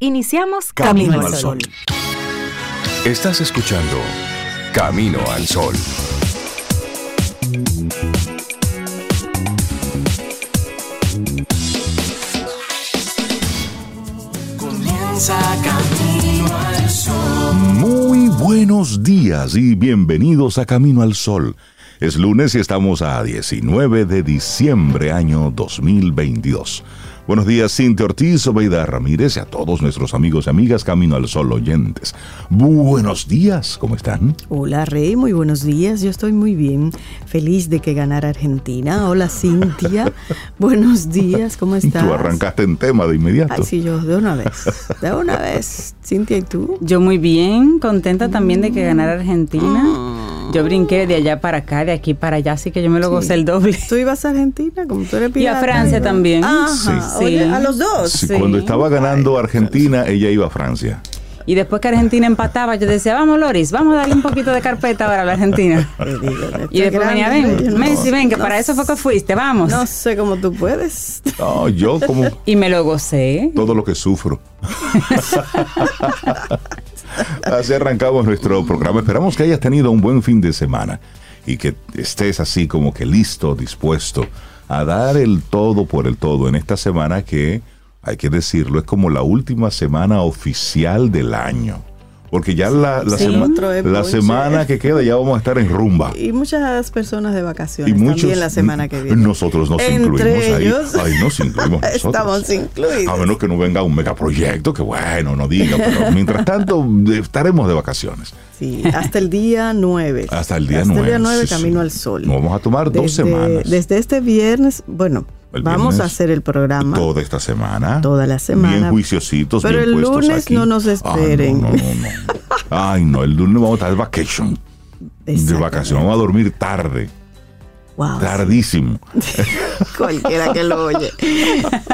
Iniciamos Camino, al Sol. Estás escuchando Camino al Sol. Comienza Camino al Sol. Muy buenos días y bienvenidos a Camino al Sol. Es lunes y estamos a 19 de diciembre año 2022. Buenos días, Cintia Ortiz, Obeida Ramírez y a todos nuestros amigos y amigas Camino al Sol oyentes. Buenos días, ¿cómo están? Hola, Rey, muy buenos días. Yo estoy muy bien. Feliz de que ganara Argentina. Hola, Cintia. buenos días, ¿cómo estás? Tú arrancaste en tema de inmediato. Ay, sí, yo, de una vez. De una vez. Cintia, ¿y tú? Yo muy bien, contenta también de que ganara Argentina. Yo brinqué de allá para acá, de aquí para allá, así que yo me lo gocé el doble. ¿Tú ibas a Argentina como tú eres Y a pirata? Francia también. Ajá. Sí. Oye, a los dos. Sí, Sí. Cuando estaba ganando Argentina, ella iba a Francia. Y después que Argentina empataba, yo decía, vamos Loris, vamos a darle un poquito de carpeta ahora a la Argentina. Y después venía, ven, no- Messi, ven, que no para eso fue que fuiste, vamos. No sé cómo tú puedes. No, yo como Y me lo gocé. todo lo que sufro. Así arrancamos nuestro programa. Esperamos que hayas tenido un buen fin de semana y que estés así como que listo, dispuesto a dar el todo por el todo en esta semana que, hay que decirlo, es como la última semana oficial del año. Porque ya la, la, Sí. sema- Otro es la bonche. semana que queda ya vamos a estar en rumba. Y muchas personas de vacaciones Y muchos, también la semana que viene. Nosotros nos Entre incluimos ellos, ahí. Ahí nos incluimos nosotros. Estamos incluidos. A menos que no venga un megaproyecto, que bueno, no diga, pero mientras tanto estaremos de vacaciones. Sí, hasta el día 9. Hasta el día Hasta 9. el día 9, sí, sí. camino al sol. Nos vamos a tomar dos semanas. Desde este viernes, bueno, El vamos a hacer el programa. Toda esta semana. Toda la semana. Bien juiciositos, Pero bien el puestos lunes aquí. no nos esperen. no, no, no, no. Ay, no, el lunes vamos a estar de vacation. De vacación. Vamos a dormir tarde. Wow, Tardísimo. cualquiera que lo oye.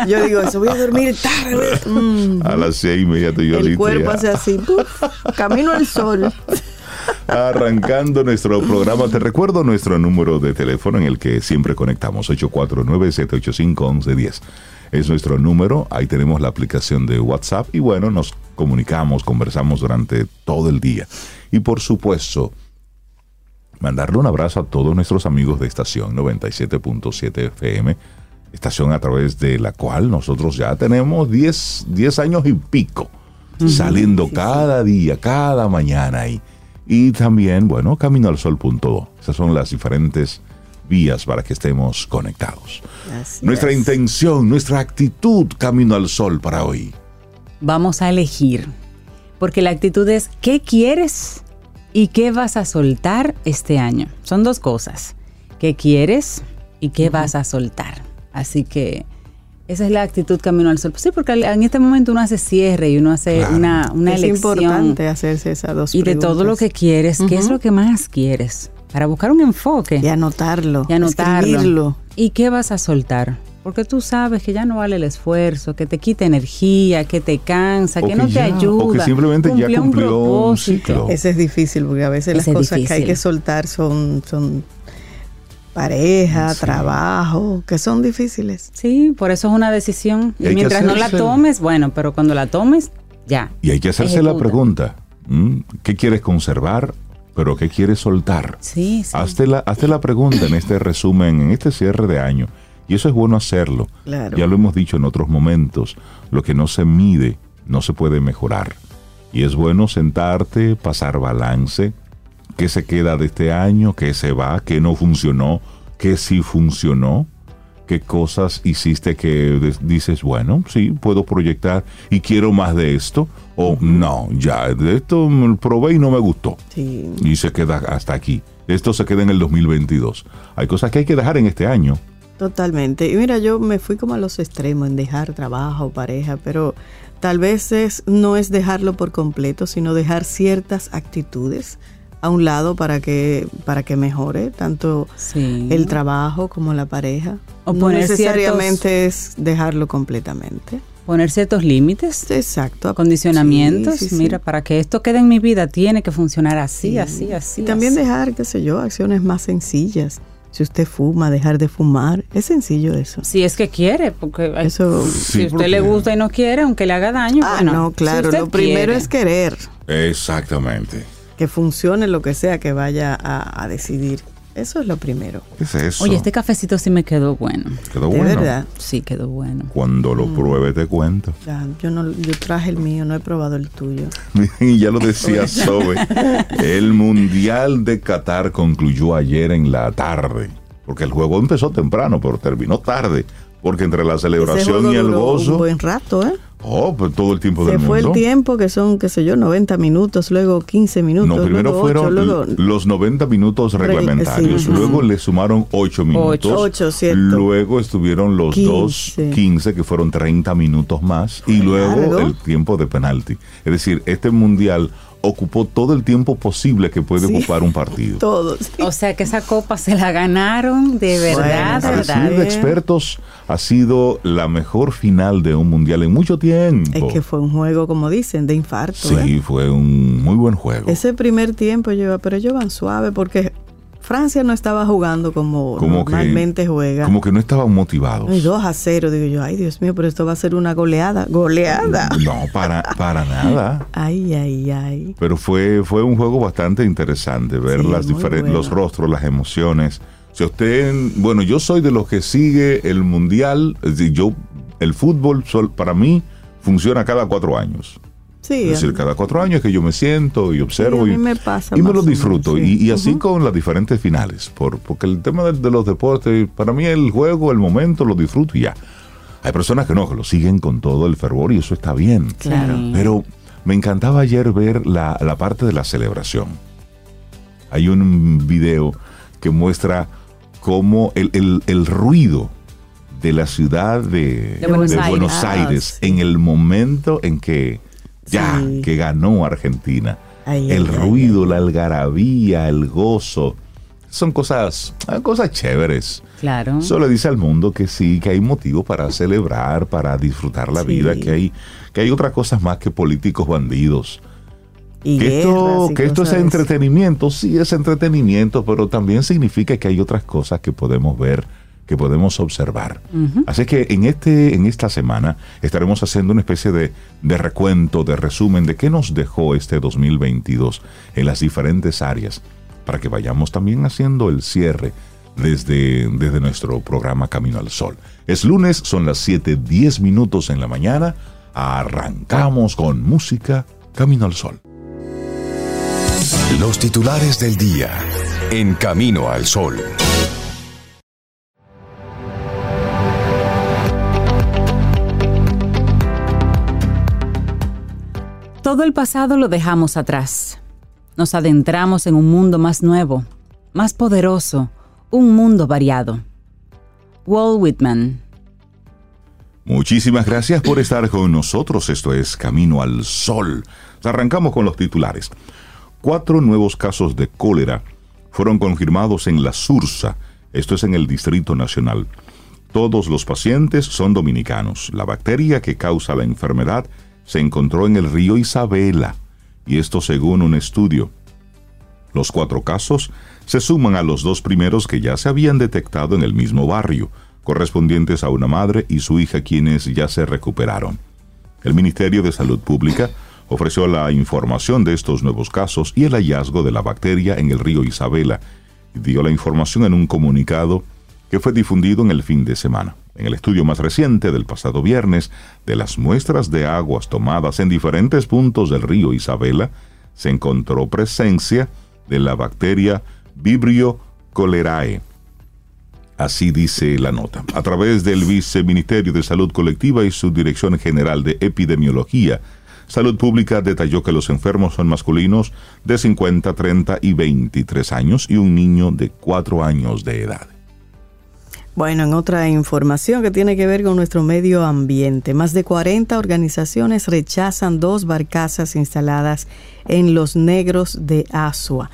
Yo digo eso, voy a dormir tarde. Mm. A las seis y media estoy yo El cuerpo ya. hace así, puf, camino al sol. Arrancando nuestro programa, te recuerdo nuestro número de teléfono en el que siempre conectamos, 849-785-1110. Es nuestro número, ahí tenemos la aplicación de WhatsApp y bueno, nos comunicamos, conversamos durante todo el día. Y por supuesto, mandarle un abrazo a todos nuestros amigos de estación 97.7 FM, estación a través de la cual nosotros ya tenemos 10, 10 años y pico, saliendo cada día, cada mañana ahí. Y también, bueno, caminoalsol.do. Esas son las diferentes vías para que estemos conectados. Así Nuestra es. intención, nuestra actitud camino al sol para hoy. Vamos a elegir. Porque la actitud es, ¿qué quieres y qué vas a soltar este año? Son dos cosas. ¿Qué quieres y qué vas a soltar? Así que esa es la actitud camino al sol. Pues sí, porque en este momento uno hace cierre y uno hace Claro. una, una es elección. importante hacerse esas dos Y de todo lo que quieres, ¿qué es lo que más quieres? Para buscar un enfoque Y anotarlo. y anotarlo. Escribirlo. ¿Y qué vas a soltar? Porque tú sabes que ya no vale el esfuerzo, que te quita energía, que te cansa, que, no te ayuda. O que simplemente ya Cumplió un ciclo. Ese es difícil porque a veces las Ese es cosas que hay que soltar son, son pareja, Sí. trabajo, que son difíciles. Sí, por eso es una decisión. Y Y, hay que mientras no la hacerse- tomes, bueno, pero cuando la tomes, ya. Y hay que hacerse la pregunta. ¿qué quieres conservar? Pero ¿qué quieres soltar? Sí, sí. Hazte la, hazte la pregunta en este resumen, en este cierre de año. Y eso es bueno hacerlo. Claro. Ya lo hemos dicho en otros momentos. Lo que no se mide no se puede mejorar. Y es bueno sentarte, pasar balance. ¿Qué se queda de este año? ¿Qué se va? ¿Qué no funcionó? ¿Qué sí funcionó? ¿Qué cosas hiciste que dices, bueno, sí, puedo proyectar y quiero más de esto? O no, ya, de esto me probé y no me gustó Sí. y se queda hasta aquí. Esto se queda en el 2022. Hay cosas que hay que dejar en este año. Totalmente. Y mira, yo me fui como a los extremos en dejar trabajo, pareja, pero tal vez es, no es dejarlo por completo, sino dejar ciertas actitudes a un lado para que, para que mejore tanto Sí. el trabajo como la pareja. O no necesariamente es dejarlo completamente. Poner ciertos límites, Exacto. condicionamientos. Sí, sí, sí. Mira, para que esto quede en mi vida tiene que funcionar así, Sí. así, así. Y también así. dejar, qué sé yo, acciones más sencillas. si usted fuma, dejar de fumar. Es sencillo eso. Si es que quiere, porque hay- Eso- si Sí, usted porque- le gusta y no quiere, aunque le haga daño, Ah, bueno, no, claro. Lo primero quiere. es querer Exactamente. Que funcione lo que sea que vaya a, a decidir. Eso es lo primero. ¿Qué es eso? Oye, este cafecito sí me quedó bueno. quedó De bueno. verdad. Sí, quedó bueno. Cuando lo pruebe te cuento. Ya, yo no, yo traje el mío, no he probado el tuyo. Y ya lo decía Sobe. El Mundial de Qatar concluyó ayer en la tarde. Porque el juego empezó temprano, pero terminó tarde. Porque entre la Ese celebración juego y el duró gozo. Un buen rato, ¿eh? Oh, pues todo el tiempo Se del fue mundo. el tiempo, que son, qué sé yo, 90 minutos, luego 15 minutos. No, primero luego fueron 8, luego... los 90 minutos Reg- reglamentarios, sí, luego le sumaron 8 minutos, Ocho, cierto. luego estuvieron los 15. dos 15 que fueron 30 minutos más y luego Largo. el tiempo de penalti. Es decir, este mundial ocupó todo el tiempo posible que puede Sí. ocupar un partido. Todos. sí. O sea que esa copa se la ganaron de verdad, Bueno, de A verdad. decir de expertos, ha sido la mejor final de un mundial en mucho tiempo. Es que fue un juego, como dicen, de infarto. sí, ¿eh? fue un muy buen juego. Ese primer tiempo, yo, pero ellos van suave porque Francia no estaba jugando como, Como que- normalmente juega. Como que no estaban motivados. Y 2 a 0, digo yo, ay Dios mío, pero esto va a ser una goleada. Goleada. No, para, para nada. Ay, ay, ay. Pero fue, fue un juego bastante interesante ver Sí, las bueno. los rostros, las emociones. Si usted, bueno, yo soy de los que sigue el mundial. yo, el fútbol para mí funciona cada cuatro años. Sí, es decir, cada cuatro años que yo me siento y observo y, me pasa y me lo menos, disfruto. sí. Y, y así con las diferentes finales. Por, porque el tema de, de los deportes, para mí el juego, el momento, lo disfruto y ya. Hay personas que no, que lo siguen con todo el fervor y eso está bien. Claro. Pero me encantaba ayer ver la, la parte de la celebración. Hay un video que muestra cómo el, el- el ruido de la ciudad de, De Buenos Aires. Buenos Ah, Aires sí. en el momento en que ya, Sí. que ganó Argentina. Ay, el ay, ay, ruido, la algarabía, el gozo. Son cosas, cosas chéveres. Claro. Eso le dice al mundo que sí, que hay motivo para celebrar, para disfrutar la Sí. vida, que hay, que hay otras cosas más que políticos bandidos. Y que esto, que esto es entretenimiento, sí es entretenimiento, pero también significa que hay otras cosas que podemos ver, que podemos observar. Así que en, este, en esta semana estaremos haciendo una especie de, de recuento, de resumen de qué nos dejó este 2022 en las diferentes áreas, para que vayamos también haciendo el cierre desde, desde nuestro programa Camino al Sol. Es lunes, son las 7:10 minutos en la mañana. Arrancamos con música Camino al Sol. Los titulares del día. En Camino al Sol. Todo el pasado lo dejamos atrás. Nos adentramos en un mundo más nuevo, más poderoso, un mundo variado. Walt Whitman. Muchísimas gracias por estar con nosotros. Esto es Camino al Sol. Arrancamos con los titulares. Cuatro nuevos casos de cólera fueron confirmados en la Sursa. Esto es en el Distrito Nacional. Todos los pacientes son dominicanos. La bacteria que causa la enfermedad se encontró en el río Isabela. Y esto según un estudio. Los cuatro casos se suman a los dos primeros que ya se habían detectado en el mismo barrio, correspondientes a una madre y su hija quienes ya se recuperaron. El Ministerio de Salud Pública ofreció la información de estos nuevos casos y el hallazgo de la bacteria en el río Isabela y dio la información en un comunicado que fue difundido en el fin de semana. En el estudio más reciente del pasado viernes de las muestras de aguas tomadas en diferentes puntos del río Isabela, se encontró presencia de la bacteria Vibrio cholerae. Así dice la nota. A través del Viceministerio de Salud Colectiva y su Dirección General de Epidemiología, Salud Pública detalló que los enfermos son masculinos de 50, 30 y 23 años y un niño de 4 años de edad. Bueno, en otra información que tiene que ver con nuestro medio ambiente, más de 40 organizaciones rechazan dos barcazas instaladas en los negros de Asua.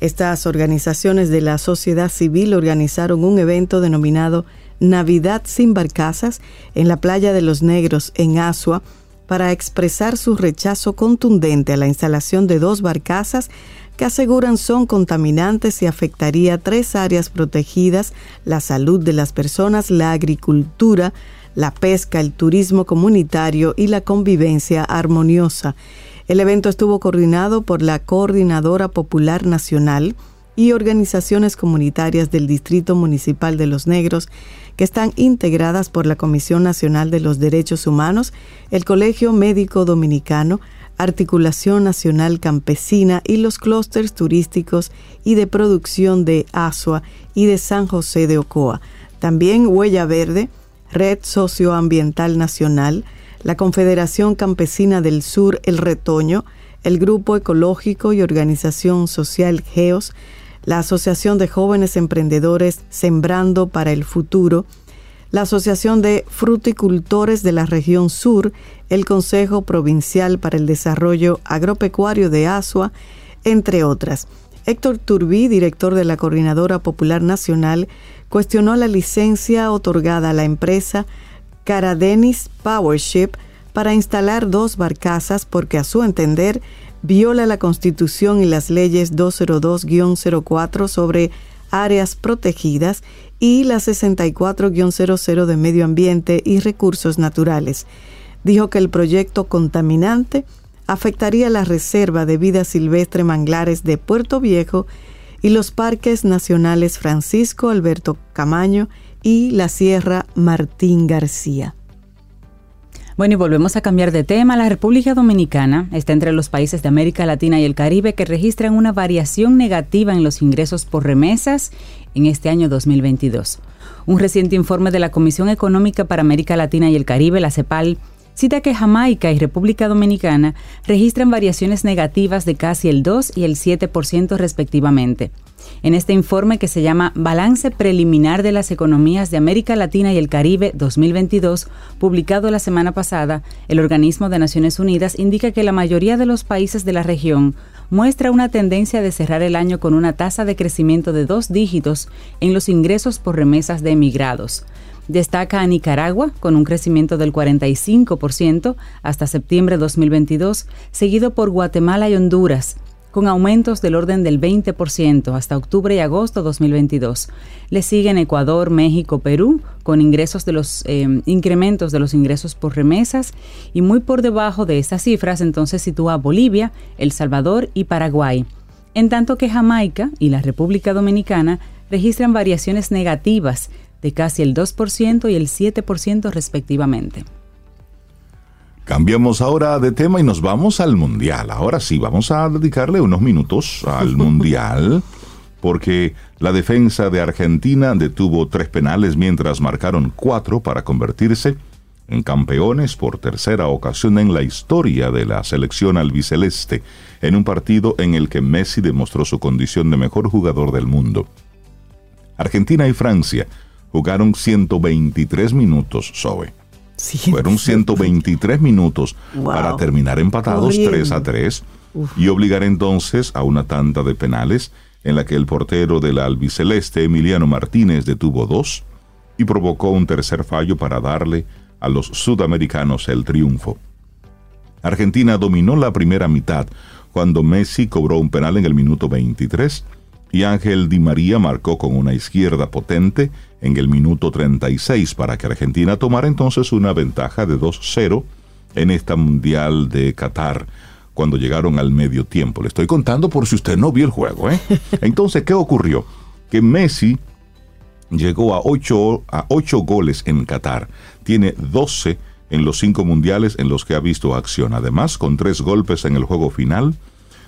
Estas organizaciones de la sociedad civil organizaron un evento denominado Navidad sin barcazas en la playa de los Negros en Asua para expresar su rechazo contundente a la instalación de dos barcazas que aseguran son contaminantes y afectaría tres áreas protegidas, la salud de las personas, la agricultura, la pesca, el turismo comunitario y la convivencia armoniosa. El evento estuvo coordinado por la Coordinadora Popular Nacional y organizaciones comunitarias del Distrito Municipal de Los Negros, que están integradas por la Comisión Nacional de los Derechos Humanos, el Colegio Médico Dominicano, Articulación Nacional Campesina y los clústeres turísticos y de producción de Asua y de San José de Ocoa. También Huella Verde, Red Socioambiental Nacional, la Confederación Campesina del Sur El Retoño, el Grupo Ecológico y Organización Social GEOS, la Asociación de Jóvenes Emprendedores Sembrando para el Futuro, la Asociación de Fruticultores de la Región Sur, el Consejo Provincial para el Desarrollo Agropecuario de Asua, entre otras. Héctor Turbí, director de la Coordinadora Popular Nacional, cuestionó la licencia otorgada a la empresa Caradenis Powership para instalar dos barcazas porque a su entender viola la Constitución y las leyes 202-04 sobre áreas protegidas y la 64-00 de Medio Ambiente y Recursos Naturales. Dijo que el proyecto contaminante afectaría la Reserva de Vida Silvestre Manglares de Puerto Viejo y los parques nacionales Francisco Alberto Camaño y la Sierra Martín García. Bueno, y volvemos a cambiar de tema. La República Dominicana está entre los países de América Latina y el Caribe que registran una variación negativa en los ingresos por remesas en este año 2022. Un reciente informe de la Comisión Económica para América Latina y el Caribe, la CEPAL, cita que Jamaica y República Dominicana registran variaciones negativas de casi el 2 y el 7% respectivamente. En este informe que se llama Balance Preliminar de las Economías de América Latina y el Caribe 2022, publicado la semana pasada, el organismo de Naciones Unidas indica que la mayoría de los países de la región muestra una tendencia de cerrar el año con una tasa de crecimiento de dos dígitos en los ingresos por remesas de emigrados. Destaca a Nicaragua con un crecimiento del 45% hasta septiembre de 2022, seguido por Guatemala y Honduras, con aumentos del orden del 20% hasta octubre y agosto 2022. Le siguen Ecuador, México, Perú, con ingresos de los eh, incrementos de los ingresos por remesas y muy por debajo de estas cifras entonces sitúa Bolivia, El Salvador y Paraguay. En tanto que Jamaica y la República Dominicana registran variaciones negativas de casi el 2% y el 7% respectivamente. Cambiamos ahora de tema y nos vamos al Mundial. Ahora sí, vamos a dedicarle unos minutos al Mundial, porque la defensa de Argentina detuvo tres penales mientras marcaron cuatro para convertirse en campeones por tercera ocasión en la historia de la selección albiceleste, en un partido en el que Messi demostró su condición de mejor jugador del mundo. Argentina y Francia jugaron 123 minutos, Zoe. Fueron 123 minutos para terminar empatados 3 a 3 y obligar entonces a una tanda de penales en la que el portero del albiceleste Emiliano Martínez detuvo dos y provocó un tercer fallo para darle a los sudamericanos el triunfo. Argentina dominó la primera mitad cuando Messi cobró un penal en el minuto 23 y Ángel Di María marcó con una izquierda potente en el minuto 36 para que Argentina tomara entonces una ventaja de 2-0 en esta Mundial de Qatar cuando llegaron al medio tiempo. Le estoy contando por si usted no vio el juego. ¿eh? Entonces, ¿qué ocurrió? Que Messi llegó a 8, a 8 goles en Qatar. Tiene 12 en los 5 mundiales en los que ha visto acción. Además, con 3 golpes en el juego final,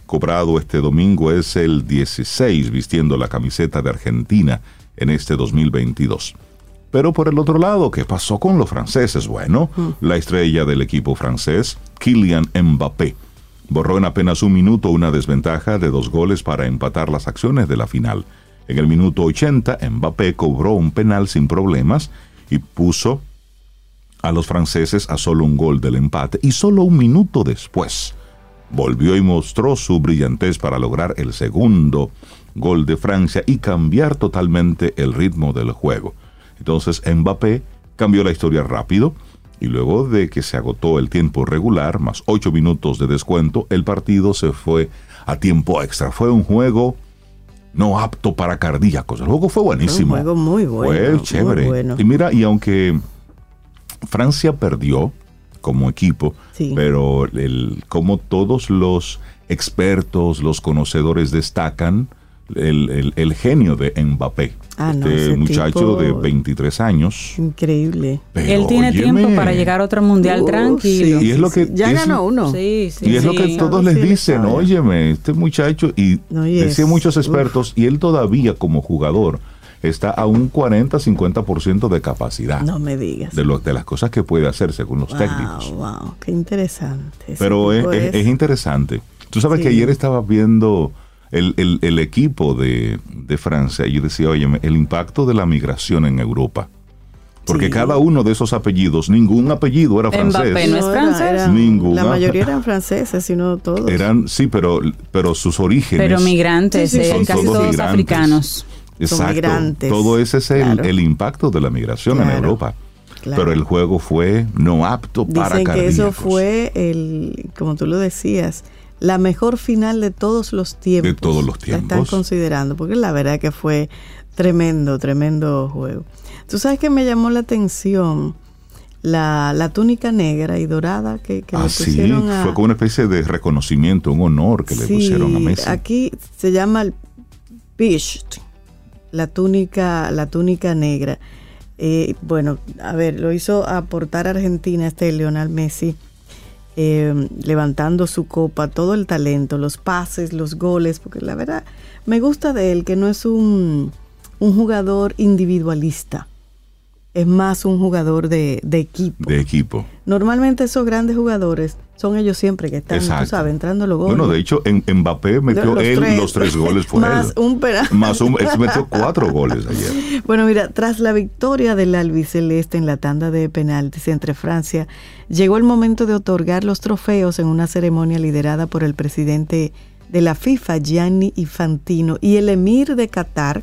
cobrado este domingo es el 16 vistiendo la camiseta de Argentina en este 2022. Pero por el otro lado, ¿qué pasó con los franceses? Bueno, la estrella del equipo francés, Kylian Mbappé, borró en apenas un minuto una desventaja de dos goles para empatar las acciones de la final. En el minuto 80, Mbappé cobró un penal sin problemas y puso a los franceses a solo un gol del empate y solo un minuto después volvió y mostró su brillantez para lograr el segundo gol de Francia y cambiar totalmente el ritmo del juego. Entonces Mbappé cambió la historia rápido, y luego de que se agotó el tiempo regular, más ocho minutos de descuento, el partido se fue a tiempo extra. Fue un juego no apto para cardíacos. El juego fue buenísimo. Un juego muy bueno. Fue chévere. bueno. Y mira, y aunque Francia perdió como equipo, Sí. pero el, como todos los expertos, los conocedores destacan el, el- el genio de Mbappé. Ah, no, este muchacho tipo- de 23 años. Increíble. Pero, Él tiene óyeme, tiempo para llegar a otro mundial Uh, tranquilo. sí, Y es lo que- Ya es- ganó uno. Sí, sí. Y es lo sí. que todos Sí, les le dicen, óyeme, este muchacho, y No, y decían es- muchos expertos, y él todavía como jugador está a un 40-50% de capacidad No me digas. de, lo, de las cosas que puede hacer según los técnicos. Wow, qué interesante. Pero es, es- es interesante. Tú sabes Sí. que ayer estaba viendo el, el- el equipo de, de Francia y yo decía, oye, el impacto de la migración en Europa. Porque Sí. cada uno de esos apellidos, ningún apellido era francés. Mbappé no es francés. Ninguna. La mayoría eran franceses, sino todos. Eran, sí, pero, pero sus orígenes. Pero migrantes, Sí, sí, eh, son casi todos todos migrantes. africanos. Exacto. migrantes. Todo ese es el, Claro. el impacto de la migración en. Europa. Claro. Pero el juego fue no apto para Dicen que eso fue el, como tú lo decías, la mejor final de todos los tiempos. De todos los La están tiempos. considerando, porque la verdad que fue tremendo, tremendo juego. Tú sabes que me llamó la atención la, la túnica negra y dorada que, que le Así pusieron a... Ah, fue como una especie de reconocimiento, un honor que le Sí, pusieron a Messi. Aquí se llama el Bisht, la túnica, la túnica negra. Eh, bueno, a ver, lo hizo aportar a Argentina este Leonel Messi, eh, levantando su copa, todo el talento, los pases, los goles, porque la verdad me gusta de él que no es un, un jugador individualista, es más un jugador de, de equipo. de equipo. Normalmente esos grandes jugadores son ellos siempre que están, Exacto. tú sabes, entrando los goles. Bueno, de hecho, en, Mbappé metió Los él tres. los tres goles fue Más él. un penal. Más un, él metió cuatro goles ayer. Bueno, mira, tras la victoria del albiceleste en la tanda de penaltis entre Francia, llegó el momento de otorgar los trofeos en una ceremonia liderada por el presidente de la FIFA, Gianni Infantino, y el emir de Qatar,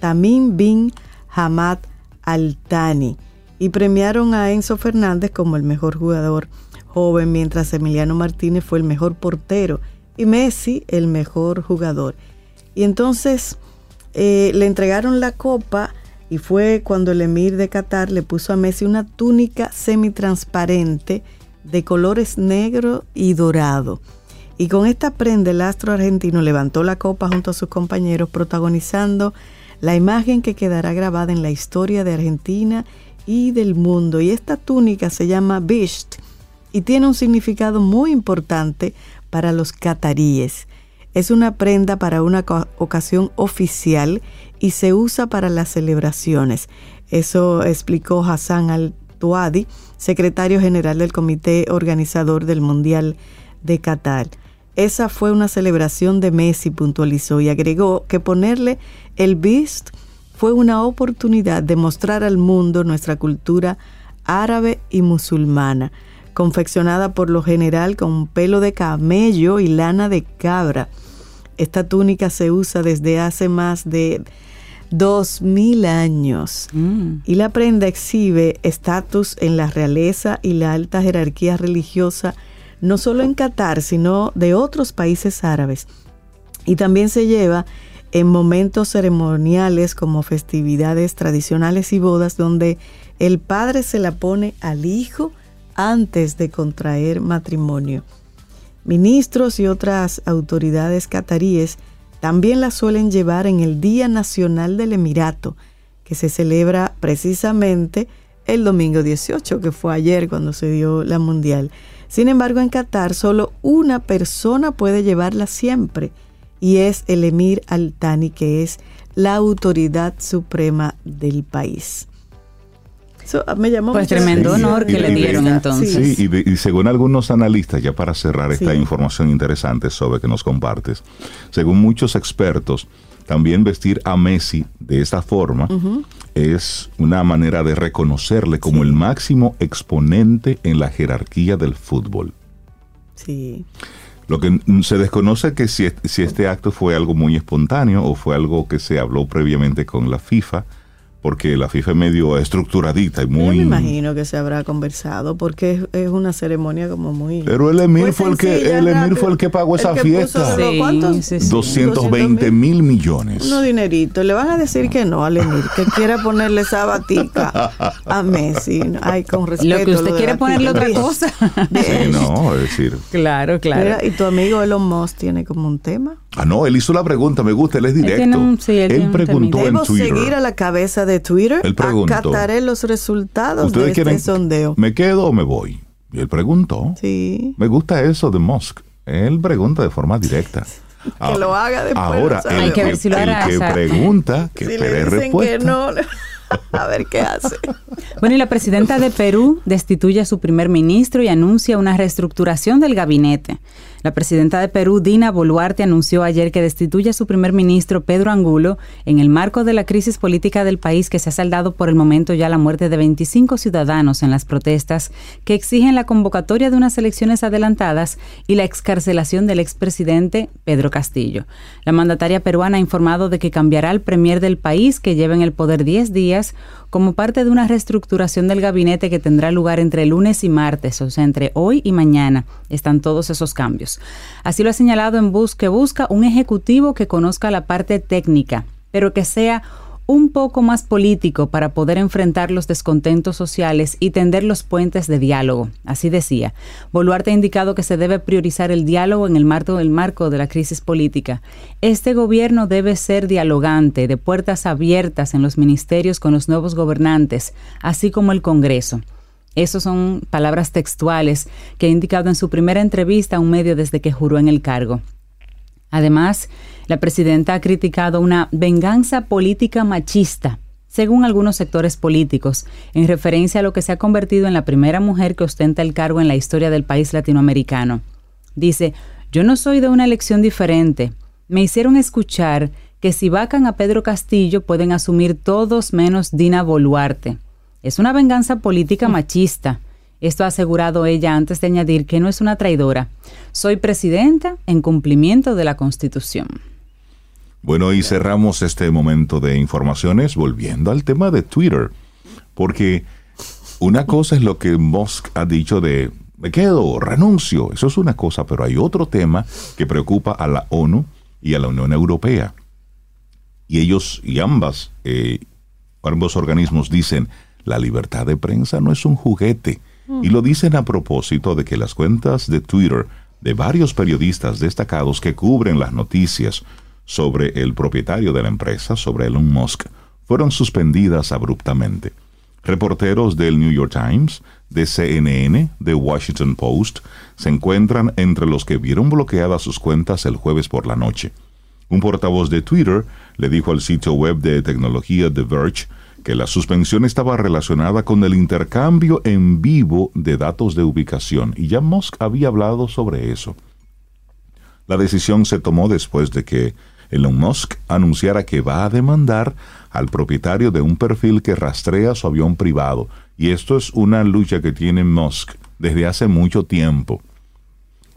Tamim bin Hamad Al Thani, y premiaron a Enzo Fernández como el mejor jugador joven, mientras Emiliano Martínez fue el mejor portero y Messi el mejor jugador. Y entonces eh, le entregaron la copa y fue cuando el emir de Qatar le puso a Messi una túnica semitransparente de colores negro y dorado. Y con esta prenda el astro argentino levantó la copa junto a sus compañeros protagonizando la imagen que quedará grabada en la historia de Argentina y del mundo. Y esta túnica se llama Bisht y tiene un significado muy importante para los cataríes. Es una prenda para una ocasión oficial y se usa para las celebraciones. Eso explicó Hassan Al-Tuadi, secretario general del comité organizador del Mundial de Qatar. Esa fue una celebración de Messi, puntualizó, y agregó que ponerle el Beast fue una oportunidad de mostrar al mundo nuestra cultura árabe y musulmana, confeccionada por lo general con pelo de camello y lana de cabra. Esta túnica se usa desde hace más de 2000 años Mm. y la prenda exhibe estatus en la realeza y la alta jerarquía religiosa no solo en Qatar, sino de otros países árabes. Y también se lleva en momentos ceremoniales como festividades tradicionales y bodas donde el padre se la pone al hijo antes de contraer matrimonio. Ministros y otras autoridades cataríes también la suelen llevar en el Día Nacional del Emirato, que se celebra precisamente el domingo 18, que fue ayer cuando se dio la mundial. Sin embargo, en Qatar solo una persona puede llevarla siempre, y es el emir Al-Thani, que es la autoridad suprema del país. Eso ah, me llamó Pues tremendo atención. honor que le dieron entonces. Sí, y, de- y según algunos analistas, ya para cerrar esta Sí. información interesante sobre que nos compartes, según muchos expertos, también vestir a Messi de esta forma es una manera de reconocerle como el máximo exponente en la jerarquía del fútbol. Sí. Lo que se desconoce que si, si este acto fue algo muy espontáneo o fue algo que se habló previamente con la FIFA, porque la FIFA es medio estructuradita y Yo muy... me imagino que se habrá conversado porque es, es una ceremonia como muy. Pero el Emir muy fue el que el Emir fue el que pagó El esa que fiesta. Sí, ¿cuántos? sí, sí. 220 mil millones. Unos dineritos. Le van a decir que no al Emir, que quiera ponerle esa batica a Messi. Ay, con respeto. Lo que usted quiere ponerle otra cosa. Sí, no, es decir. Claro, claro. Mira, y tu amigo Elon Musk tiene como un tema. Ah, no, él hizo la pregunta, me gusta, él es directo. tiene un- sí, él tiene un preguntó en Debo Twitter. seguir a la cabeza de Twitter. Él preguntó. Acataré los resultados de ¿Ustedes este quieren sondeo. me quedo o me voy? Y él preguntó. Sí. Me gusta eso de Musk. Él pregunta de forma directa. Que lo haga después, Ahora, el Hay que ver que, si lo el hará, que o sea. pregunta, que si le dicen respuesta. que no, a ver qué hace. Bueno, y la presidenta de Perú destituye a su primer ministro y anuncia una reestructuración del gabinete. La presidenta de Perú, Dina Boluarte, anunció ayer que destituye a su primer ministro, Pedro Angulo, en el marco de la crisis política del país que se ha saldado por el momento ya la muerte de 25 ciudadanos en las protestas que exigen la convocatoria de unas elecciones adelantadas y la excarcelación del expresidente Pedro Castillo. La mandataria peruana ha informado de que cambiará al premier del país, que lleva en el poder 10 días, como parte de una reestructuración del gabinete que tendrá lugar entre lunes y martes, o sea, entre hoy y mañana. Están todos esos cambios. Así lo ha señalado en Bus que busca un ejecutivo que conozca la parte técnica, pero que sea un poco más político para poder enfrentar los descontentos sociales y tender los puentes de diálogo. Así decía. Boluarte ha indicado que se debe priorizar el diálogo en el marco, de la crisis política. Este gobierno debe ser dialogante, de puertas abiertas en los ministerios con los nuevos gobernantes, así como el Congreso. Esas son palabras textuales que ha indicado en su primera entrevista a un medio desde que juró en el cargo. Además, la presidenta ha criticado una venganza política machista, según algunos sectores políticos, en referencia a lo que se ha convertido en la primera mujer que ostenta el cargo en la historia del país latinoamericano. Dice, yo no soy de una elección diferente. Me hicieron escuchar que si vacan a Pedro Castillo pueden asumir todos menos Dina Boluarte. Es una venganza política machista. Esto ha asegurado ella antes de añadir que no es una traidora. Soy presidenta en cumplimiento de la Constitución. Bueno, y cerramos este momento de informaciones volviendo al tema de Twitter, porque una cosa es lo que Musk ha dicho de me quedo, renuncio, eso es una cosa, pero hay otro tema que preocupa a la ONU y a la Unión Europea. Y ellos y ambas, eh, ambos organismos dicen, la libertad de prensa no es un juguete. Y lo dicen a propósito de que las cuentas de Twitter de varios periodistas destacados que cubren las noticias sobre el propietario de la empresa, sobre Elon Musk, fueron suspendidas abruptamente. Reporteros del New York Times, de CNN, de Washington Post, se encuentran entre los que vieron bloqueadas sus cuentas el jueves por la noche. Un portavoz de Twitter le dijo al sitio web de tecnología The Verge que la suspensión estaba relacionada con el intercambio en vivo de datos de ubicación, y ya Musk había hablado sobre eso. La decisión se tomó después de que Elon Musk anunciara que va a demandar al propietario de un perfil que rastrea su avión privado, y esto es una lucha que tiene Musk desde hace mucho tiempo,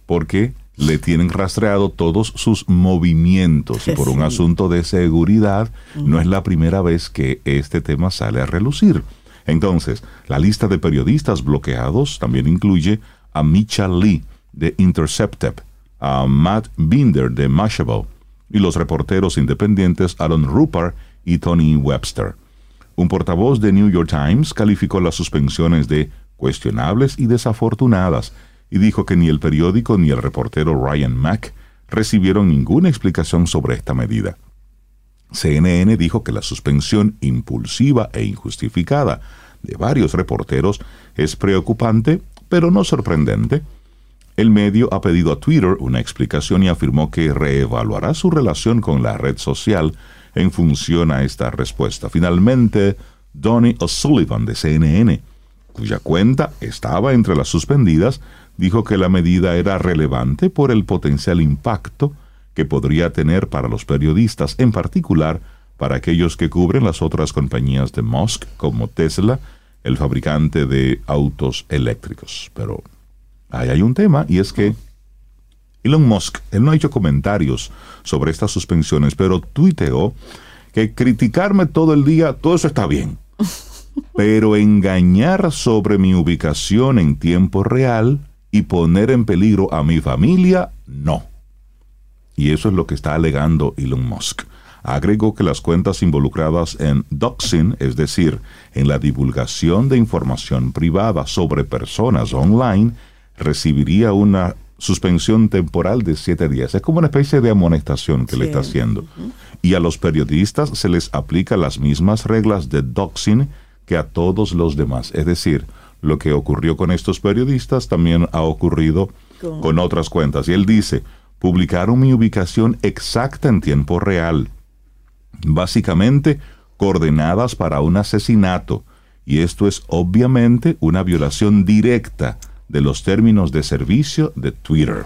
porque le tienen rastreado todos sus movimientos. Y por un asunto de seguridad no es la primera vez que este tema sale a relucir. Entonces, la lista de periodistas bloqueados también incluye a Micha Lee de Intercepted, a Matt Binder de Mashable y los reporteros independientes Aaron Rupert y Tony Webster. Un portavoz de New York Times calificó las suspensiones de cuestionables y desafortunadas y dijo que ni el periódico ni el reportero Ryan Mack recibieron ninguna explicación sobre esta medida. CNN dijo que la suspensión impulsiva e injustificada de varios reporteros es preocupante, pero no sorprendente. El medio ha pedido a Twitter una explicación y afirmó que reevaluará su relación con la red social en función a esta respuesta. Finalmente, Donny O'Sullivan de CNN, cuya cuenta estaba entre las suspendidas, dijo que la medida era relevante por el potencial impacto que podría tener para los periodistas, en particular para aquellos que cubren las otras compañías de Musk, como Tesla, el fabricante de autos eléctricos. Pero ahí hay un tema, y es que Elon Musk, él no ha hecho comentarios sobre estas suspensiones, pero tuiteó que criticarme todo el día, todo eso está bien. Pero engañar sobre mi ubicación en tiempo real y poner en peligro a mi familia, no. Y eso es lo que está alegando Elon Musk. Agregó que las cuentas involucradas en doxing, es decir, en la divulgación de información privada sobre personas online, recibiría una suspensión temporal de siete días. Es como una especie de amonestación que le está haciendo. Y a los periodistas se les aplica las mismas reglas de doxing que a todos los demás. Es decir, lo que ocurrió con estos periodistas también ha ocurrido Con- con otras cuentas. Y él dice, publicaron mi ubicación exacta en tiempo real, básicamente coordenadas para un asesinato, y esto es obviamente una violación directa de los términos de servicio de Twitter.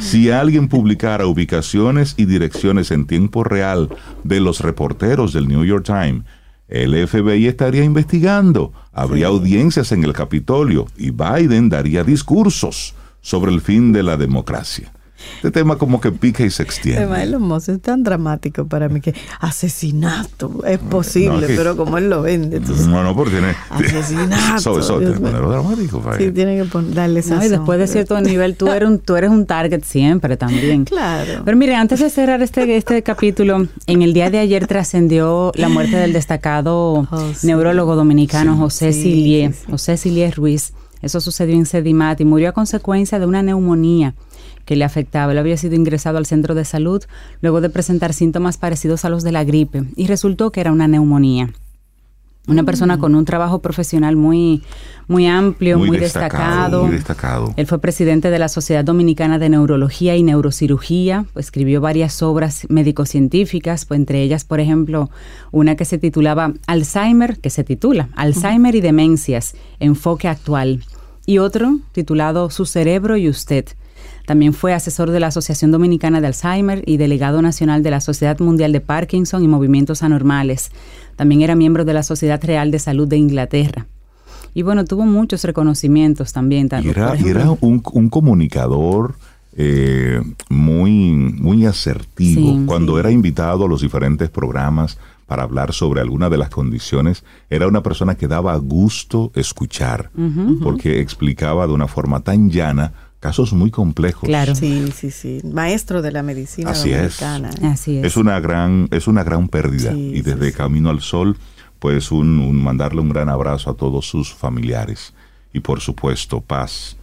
Si alguien publicara ubicaciones y direcciones en tiempo real de los reporteros del New York Times, el FBI estaría investigando, habría audiencias en el Capitolio y Biden daría discursos sobre el fin de la democracia. Este tema como que pica y se extiende. Además, Elon Musk es tan dramático para mí que asesinato es posible, no, que- pero como él lo vende, tú. No, no, porque tiene... Asesinato, Eso, eso, te mío. ponerlo dramático. Sí, tiene que darle esa No, y después de cierto nivel, tú eres un, tú eres un target siempre también. Claro. Pero mire, antes de cerrar este, este capítulo, en el día de ayer trascendió la muerte del destacado Oh, sí. neurólogo dominicano José Sí, Silie, sí, sí. José Silie Ruiz. Eso sucedió en Sedimat y murió a consecuencia de una neumonía que le afectaba. Él había sido ingresado al centro de salud luego de presentar síntomas parecidos a los de la gripe y resultó que era una neumonía. Una persona Mm. con un trabajo profesional muy, muy amplio, muy, destacado. Muy destacado. Él fue presidente de la Sociedad Dominicana de Neurología y Neurocirugía, pues, escribió varias obras médico-científicas, pues, entre ellas, por ejemplo, una que se titulaba Alzheimer, que se titula Alzheimer y Demencias, Enfoque Actual, y otro titulado Su Cerebro y Usted. También fue asesor de la Asociación Dominicana de Alzheimer y delegado nacional de la Sociedad Mundial de Parkinson y Movimientos Anormales. También era miembro de la Sociedad Real de Salud de Inglaterra. Y bueno, tuvo muchos reconocimientos también. Era, era un, un comunicador eh, muy, muy asertivo. Sí, Cuando sí. era invitado a los diferentes programas para hablar sobre alguna de las condiciones, era una persona que daba gusto escuchar, porque explicaba de una forma tan llana casos muy complejos. Claro. Sí, sí, sí. Maestro de la medicina Así es. dominicana. Así es. Es una gran, es una gran pérdida. Sí, y desde sí, sí. Camino al Sol, pues un, un mandarle un gran abrazo a todos sus familiares. Y por supuesto, paz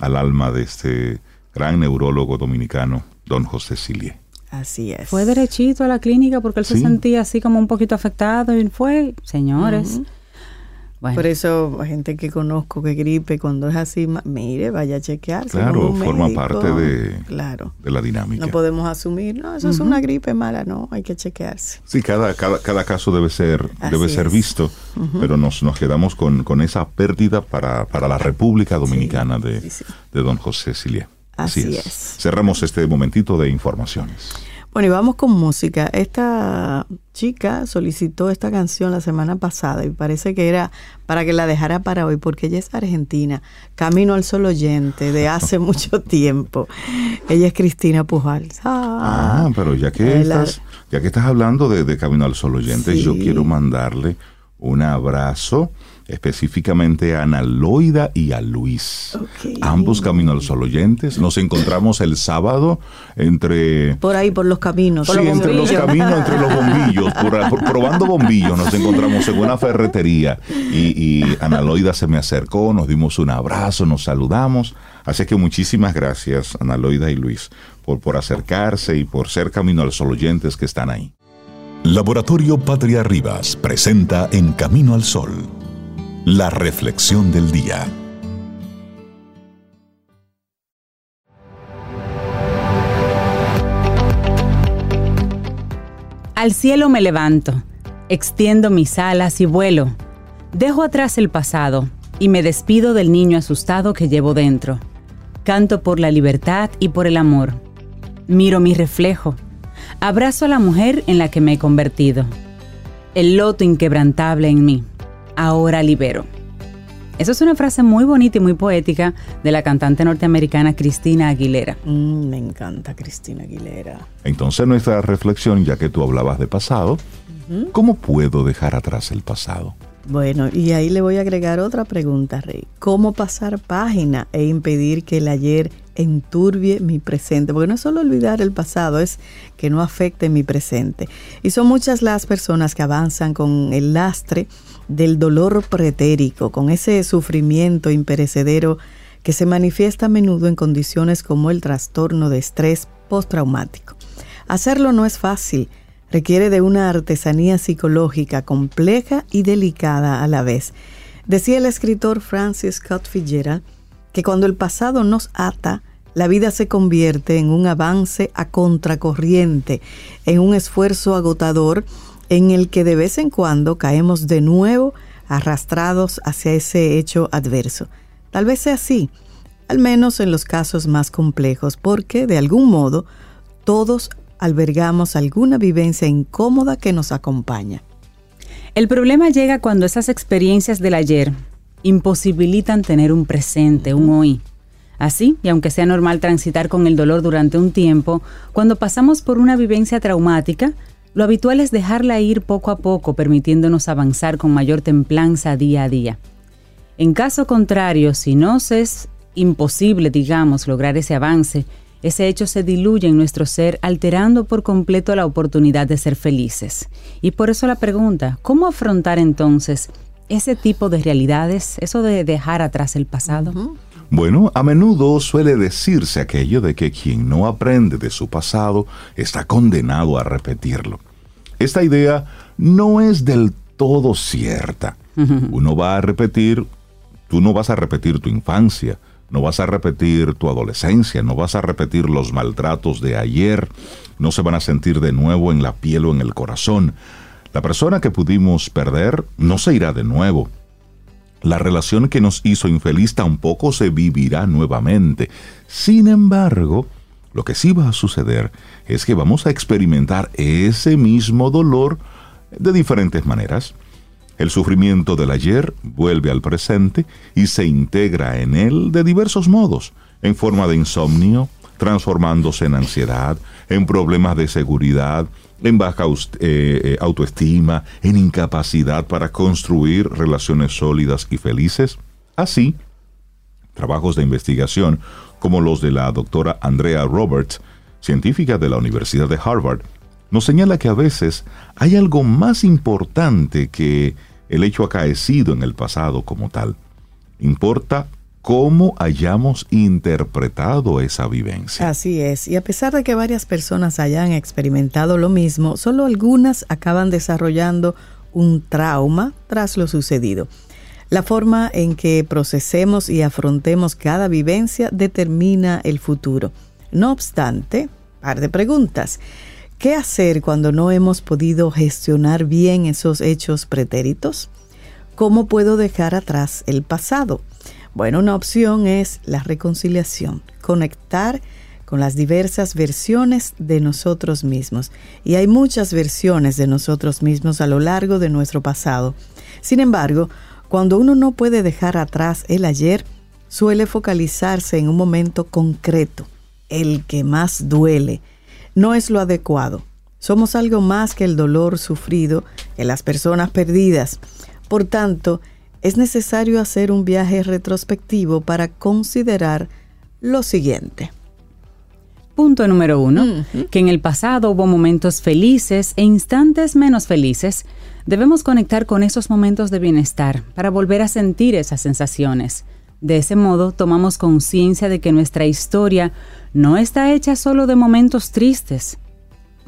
al alma de este gran neurólogo dominicano, don José Silie. Así es. Fue derechito a la clínica porque él se sentía así como un poquito afectado y fue, señores. Bueno, Por eso, gente que conozco que gripe, cuando es así, mire, vaya a chequearse. Claro, un forma médico. parte de, Claro. de la dinámica. No podemos asumir, no, eso es una gripe mala, no, hay que chequearse. Sí, cada, cada, cada caso debe ser, Así debe ser es. visto, pero nos, nos quedamos con, con esa pérdida para, para la República Dominicana de, sí, sí. de don José Silie. Así es. Cerramos este momentito de informaciones. Bueno, y vamos con música. Esta chica solicitó esta canción la semana pasada y parece que era para que la dejara para hoy, porque ella es argentina, Camino al Sol oyente de hace mucho tiempo. Ella es Cristina Pujals. Ah, Ah, pero ya que estás, ya que estás hablando de, de Camino al Sol oyentes, Sí. yo quiero mandarle un abrazo específicamente a Ana Loida y a Luis. Ambos Camino al Sol oyentes. Nos encontramos el sábado entre por ahí, por los caminos. Sí, entre los caminos, entre los bombillos, por- por- probando bombillos, nos encontramos en una ferretería y, y Ana Loida se me acercó, nos dimos un abrazo, nos saludamos. Así que muchísimas gracias, Ana Loida y Luis, por, por acercarse y por ser Camino al Sol oyentes que están ahí. Laboratorio Patria Rivas presenta En Camino al Sol, la reflexión del día. Al cielo me levanto, extiendo mis alas y vuelo. Dejo atrás el pasado y me despido del niño asustado que llevo dentro. Canto por la libertad y por el amor. Miro mi reflejo. Abrazo a la mujer en la que me he convertido. El loto inquebrantable en mí. Ahora libero. Eso es una frase muy bonita y muy poética de la cantante norteamericana Cristina Aguilera. Mm, me encanta Cristina Aguilera. Entonces nuestra reflexión, ya que tú hablabas de pasado, ¿cómo puedo dejar atrás el pasado? Bueno, y ahí le voy a agregar otra pregunta, Rey. ¿Cómo pasar página e impedir que el ayer enturbie mi presente? Porque no es solo olvidar el pasado, es que no afecte mi presente. Y son muchas las personas que avanzan con el lastre del dolor pretérico, con ese sufrimiento imperecedero que se manifiesta a menudo en condiciones como el trastorno de estrés postraumático. Hacerlo no es fácil, requiere de una artesanía psicológica compleja y delicada a la vez. Decía el escritor Francis Scott Fitzgerald que cuando el pasado nos ata, la vida se convierte en un avance a contracorriente, en un esfuerzo agotador en el que de vez en cuando caemos de nuevo arrastrados hacia ese hecho adverso. Tal vez sea así, al menos en los casos más complejos, porque de algún modo todos albergamos alguna vivencia incómoda que nos acompaña. El problema llega cuando esas experiencias del ayer imposibilitan tener un presente, un hoy. Así, y aunque sea normal transitar con el dolor durante un tiempo, cuando pasamos por una vivencia traumática, lo habitual es dejarla ir poco a poco, permitiéndonos avanzar con mayor templanza día a día. En caso contrario, si nos es imposible, digamos, lograr ese avance, ese hecho se diluye en nuestro ser, alterando por completo la oportunidad de ser felices. Y por eso la pregunta, ¿cómo afrontar entonces ese tipo de realidades, eso de dejar atrás el pasado? Bueno, a menudo suele decirse aquello de que quien no aprende de su pasado está condenado a repetirlo. Esta idea no es del todo cierta. Uno va a repetir, tú no vas a repetir tu infancia, no vas a repetir tu adolescencia, no vas a repetir los maltratos de ayer, no se van a sentir de nuevo en la piel o en el corazón. La persona que pudimos perder no se irá de nuevo. La relación que nos hizo infeliz tampoco se vivirá nuevamente. Sin embargo, lo que sí va a suceder es que vamos a experimentar ese mismo dolor de diferentes maneras. El sufrimiento del ayer vuelve al presente y se integra en él de diversos modos, en forma de insomnio, transformándose en ansiedad, en problemas de seguridad, en baja eh, eh, autoestima, en incapacidad para construir relaciones sólidas y felices. Así, trabajos de investigación como los de la doctora Andrea Roberts, científica de la Universidad de Harvard, nos señala que a veces hay algo más importante que el hecho acaecido en el pasado como tal. Importa cómo hayamos interpretado esa vivencia. Así es, y a pesar de que varias personas hayan experimentado lo mismo, solo algunas acaban desarrollando un trauma tras lo sucedido. La forma en que procesemos y afrontemos cada vivencia determina el futuro. No obstante, par de preguntas. ¿Qué hacer cuando no hemos podido gestionar bien esos hechos pretéritos? ¿Cómo puedo dejar atrás el pasado? Bueno, una opción es la reconciliación, conectar con las diversas versiones de nosotros mismos. Y hay muchas versiones de nosotros mismos a lo largo de nuestro pasado. Sin embargo, cuando uno no puede dejar atrás el ayer, suele focalizarse en un momento concreto, el que más duele, no es lo adecuado. Somos algo más que el dolor sufrido, que las personas perdidas. Por tanto, es necesario hacer un viaje retrospectivo para considerar lo siguiente. Punto número uno, que en el pasado hubo momentos felices e instantes menos felices. Debemos conectar con esos momentos de bienestar para volver a sentir esas sensaciones. De ese modo, tomamos conciencia de que nuestra historia no está hecha solo de momentos tristes.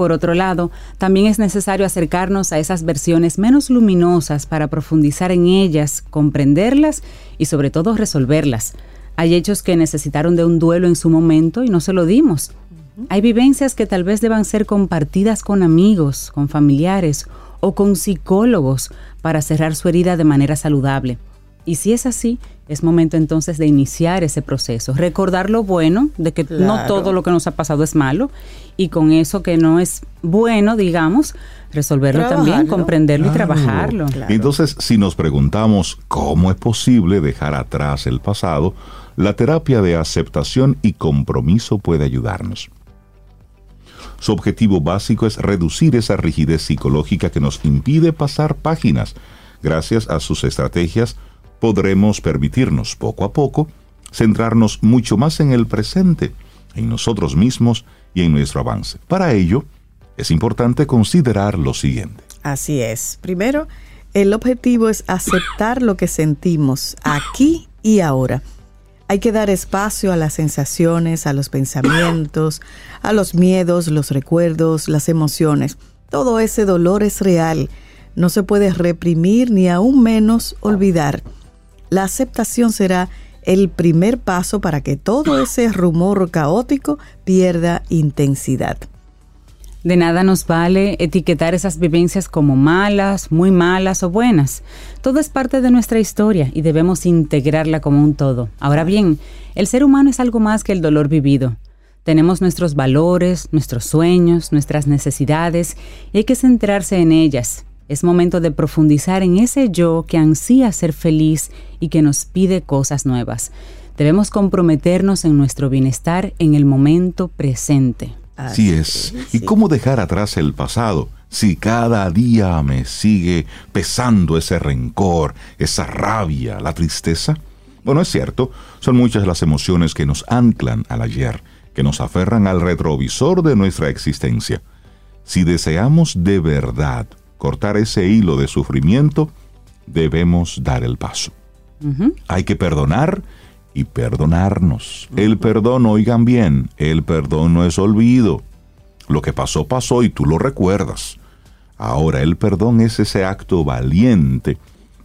Por otro lado, también es necesario acercarnos a esas versiones menos luminosas para profundizar en ellas, comprenderlas y sobre todo resolverlas. Hay hechos que necesitaron de un duelo en su momento y no se lo dimos. Hay vivencias que tal vez deban ser compartidas con amigos, con familiares o con psicólogos para cerrar su herida de manera saludable. Y si es así, es momento entonces de iniciar ese proceso, recordar lo bueno, de que no todo lo que nos ha pasado es malo, y con eso que no es bueno, digamos, resolverlo también, comprenderlo y trabajarlo. Claro. Entonces, si nos preguntamos cómo es posible dejar atrás el pasado, la terapia de aceptación y compromiso puede ayudarnos. Su objetivo básico es reducir esa rigidez psicológica que nos impide pasar páginas. Gracias a sus estrategias podremos permitirnos poco a poco centrarnos mucho más en el presente, en nosotros mismos y en nuestro avance. Para ello, es importante considerar lo siguiente. Así es. Primero, el objetivo es aceptar lo que sentimos aquí y ahora. Hay que dar espacio a las sensaciones, a los pensamientos, a los miedos, los recuerdos, las emociones. Todo ese dolor es real. No se puede reprimir ni aún menos olvidar. La aceptación será el primer paso para que todo ese rumor caótico pierda intensidad. De nada nos vale etiquetar esas vivencias como malas, muy malas o buenas. Todo es parte de nuestra historia y debemos integrarla como un todo. Ahora bien, el ser humano es algo más que el dolor vivido. Tenemos nuestros valores, nuestros sueños, nuestras necesidades y hay que centrarse en ellas. Es momento de profundizar en ese yo que ansía ser feliz y que nos pide cosas nuevas. Debemos comprometernos en nuestro bienestar en el momento presente. Así es. ¿Y cómo dejar atrás el pasado si cada día me sigue pesando ese rencor, esa rabia, la tristeza? Bueno, es cierto, son muchas las emociones que nos anclan al ayer, que nos aferran al retrovisor de nuestra existencia. Si deseamos de verdad cortar ese hilo de sufrimiento, debemos dar el paso. Hay que perdonar y perdonarnos. El perdón, oigan bien, el perdón no es olvido. Lo que pasó, pasó y tú lo recuerdas. Ahora, el perdón es ese acto valiente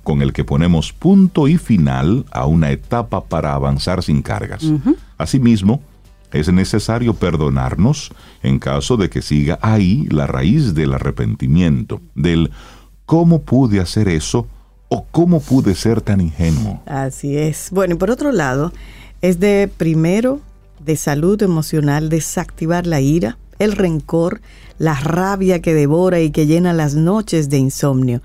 con el que ponemos punto y final a una etapa para avanzar sin cargas. Asimismo, es necesario perdonarnos en caso de que siga ahí la raíz del arrepentimiento, del cómo pude hacer eso o cómo pude ser tan ingenuo. Así es. Bueno, y por otro lado, es de primero de salud emocional desactivar la ira, el rencor, la rabia que devora y que llena las noches de insomnio.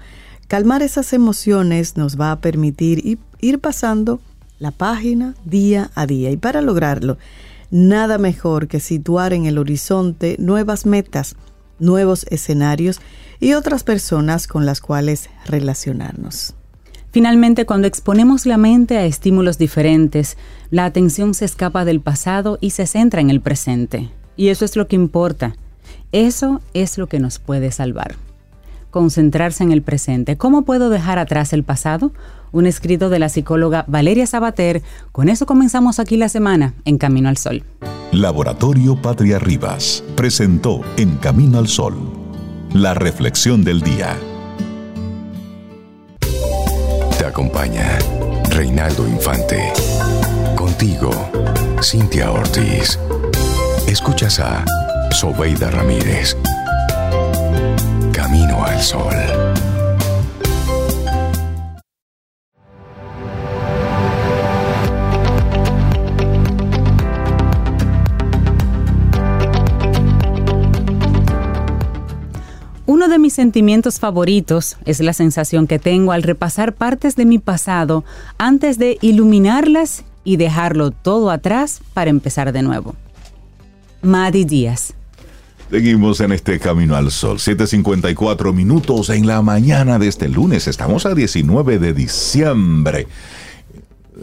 Calmar esas emociones nos va a permitir ir pasando la página día a día. Y para lograrlo, nada mejor que situar en el horizonte nuevas metas, nuevos escenarios y otras personas con las cuales relacionarnos. Finalmente, cuando exponemos la mente a estímulos diferentes, la atención se escapa del pasado y se centra en el presente. Y eso es lo que importa. Eso es lo que nos puede salvar. Concentrarse en el presente. ¿Cómo puedo dejar atrás el pasado? Un escrito de la psicóloga Valeria Sabater. Con eso comenzamos aquí la semana en Camino al Sol. Laboratorio Patria Rivas presentó En Camino al Sol, la reflexión del día. Te acompaña Reinaldo Infante. Contigo, Cintia Ortiz. Escuchas a Sobeida Ramírez. Camino al Sol. De mis sentimientos favoritos es la sensación que tengo al repasar partes de mi pasado antes de iluminarlas y dejarlo todo atrás para empezar de nuevo. Madi Díaz. Seguimos en este Camino al Sol. 7.54 minutos en la mañana de este lunes. Estamos a 19 de diciembre.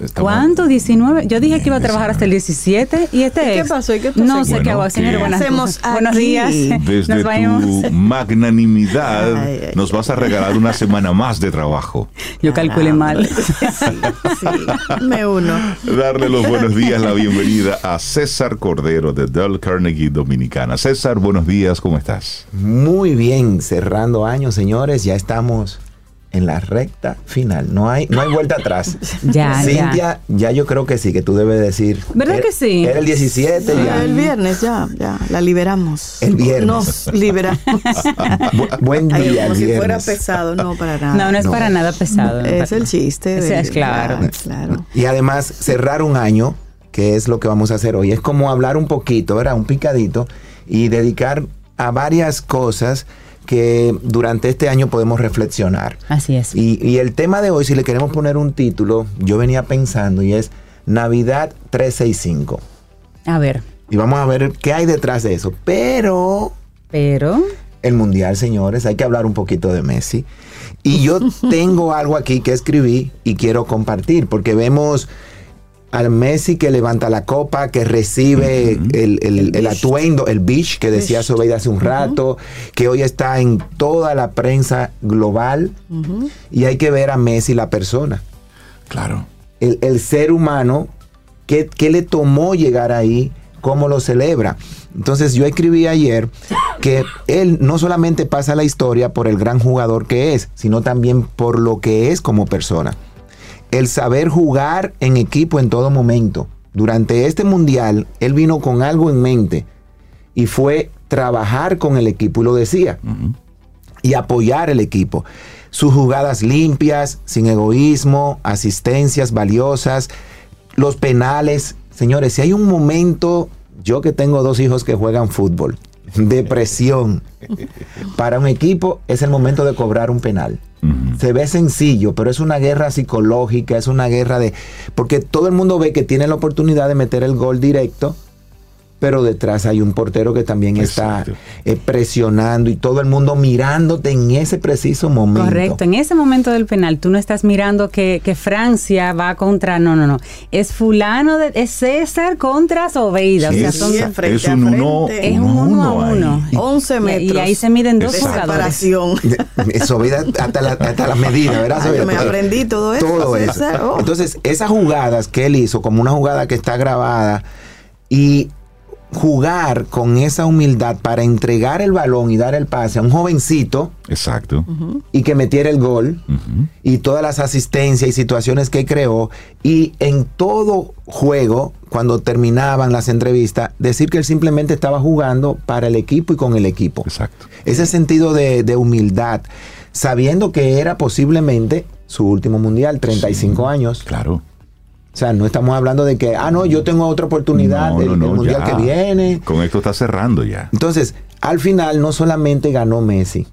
Estamos- ¿Cuánto? ¿19? Yo dije que iba a trabajar hasta el 17 y este ¿Y qué es. pasó? ¿Y qué pasó No sé qué hago, señor. ¿qué Buenas, hacemos buenos aquí? días. Desde Nos vemos. tu magnanimidad Ay, ay, nos vas a regalar una semana más de trabajo. Yo calculé mal. Sí, me uno. Darle los buenos días, la bienvenida a César Cordero de Dell Carnegie Dominicana. César, buenos días, ¿cómo estás? Muy bien, cerrando años, señores, ya estamos en la recta final. No hay, no hay vuelta atrás. Ya, Cintia, ya. yo creo que sí, que tú debes decir. ¿Verdad era- que sí? Era el 17 ya. El viernes ya, ya, la liberamos. El viernes. Nos liberamos. Bu- buen Ay, día, como el si fuera viernes. pesado, no, para nada. No, no es No. para nada pesado. Es el chiste. Sí, de- es claro. ya, claro. Y además, cerrar un año, que es lo que vamos a hacer hoy, es como hablar un poquito, ¿verdad? Un picadito y dedicar a varias cosas que durante este año podemos reflexionar. Así es. Y, y el tema de hoy, si le queremos poner un título, yo venía pensando y es Navidad 365. A ver, Y vamos a ver qué hay detrás de eso. Pero pero el Mundial, señores, hay que hablar un poquito de Messi. Y yo tengo algo aquí que escribí y quiero compartir, porque vemos al Messi que levanta la copa, que recibe el, el- el atuendo, el beach que decía Sobeida hace un rato, que hoy está en toda la prensa global. Y hay que ver a Messi la persona Claro. el, el ser humano, ¿qué, qué le tomó llegar ahí? ¿Cómo lo celebra? Entonces yo escribí ayer que él no solamente pasa la historia por el gran jugador que es, sino también por lo que es como persona. El saber jugar en equipo en todo momento. Durante este mundial, él vino con algo en mente y fue trabajar con el equipo y lo decía y apoyar el equipo. Sus jugadas limpias, sin egoísmo, asistencias valiosas, los penales. Señores, si hay un momento, yo que tengo dos hijos que juegan fútbol, de presión para un equipo, es el momento de cobrar un penal. Se ve sencillo, pero es una guerra psicológica, es una guerra de... Porque todo el mundo ve que tiene la oportunidad de meter el gol directo, pero detrás hay un portero que también está eh, presionando y todo el mundo mirándote en ese preciso momento. correcto. En ese momento del penal, tú no estás mirando que, que Francia va contra. No, no, no. Es Fulano, de, es César contra Sobeida. Sí, o sea, es- son. Frente es a un uno, frente. Es un uno a uno. ahí. 11 Y- metros. Y ahí se miden dos de jugadores. separación. Eso vida hasta la, hasta la medida, ¿verdad? Ay, yo Sobeida? me aprendí todo eso, Todo eso. César. Oh. Entonces, esas jugadas que él hizo, como una jugada que está grabada, y jugar con esa humildad para entregar el balón y dar el pase a un jovencito Exacto. y que metiera el gol y todas las asistencias y situaciones que creó y en todo juego cuando terminaban las entrevistas decir que él simplemente estaba jugando para el equipo y con el equipo Exacto. ese sentido de, de humildad sabiendo que era posiblemente su último mundial 35 años Claro. O sea no estamos hablando de que ah no yo tengo otra oportunidad No, no, mundial ya. que viene Con esto está cerrando ya. entonces, al final no solamente ganó Messi,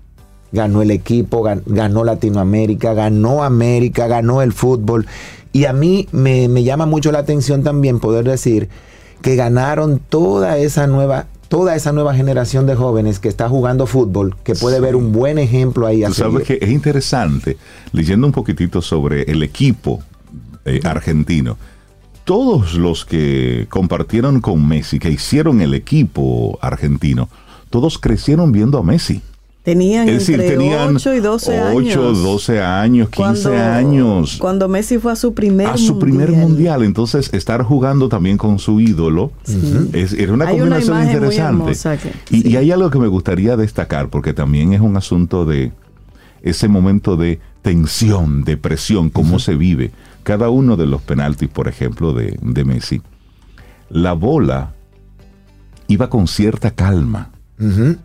ganó el equipo, gan- ganó Latinoamérica, ganó América, ganó el fútbol. Y a mí me, me llama mucho la atención también poder decir que ganaron toda esa nueva toda esa nueva generación de jóvenes que está jugando fútbol, que puede ver un buen ejemplo ahí. Tú sabes que es interesante, leyendo un poquitito sobre el equipo eh, argentino, todos los que compartieron con Messi, que hicieron el equipo argentino, todos crecieron viendo a Messi. Tenían Es decir, tenían 8 y 12 años. 8, 12 años, 15 años. Cuando Messi fue a su primer a su primer mundial. Entonces, estar jugando también con su ídolo es, era una Hay combinación interesante. hermosa que- y, sí. y hay algo que me gustaría destacar, porque también es un asunto de ese momento de tensión, de presión, cómo se vive. Cada uno de los penaltis, por ejemplo, de, de Messi, la bola iba con cierta calma.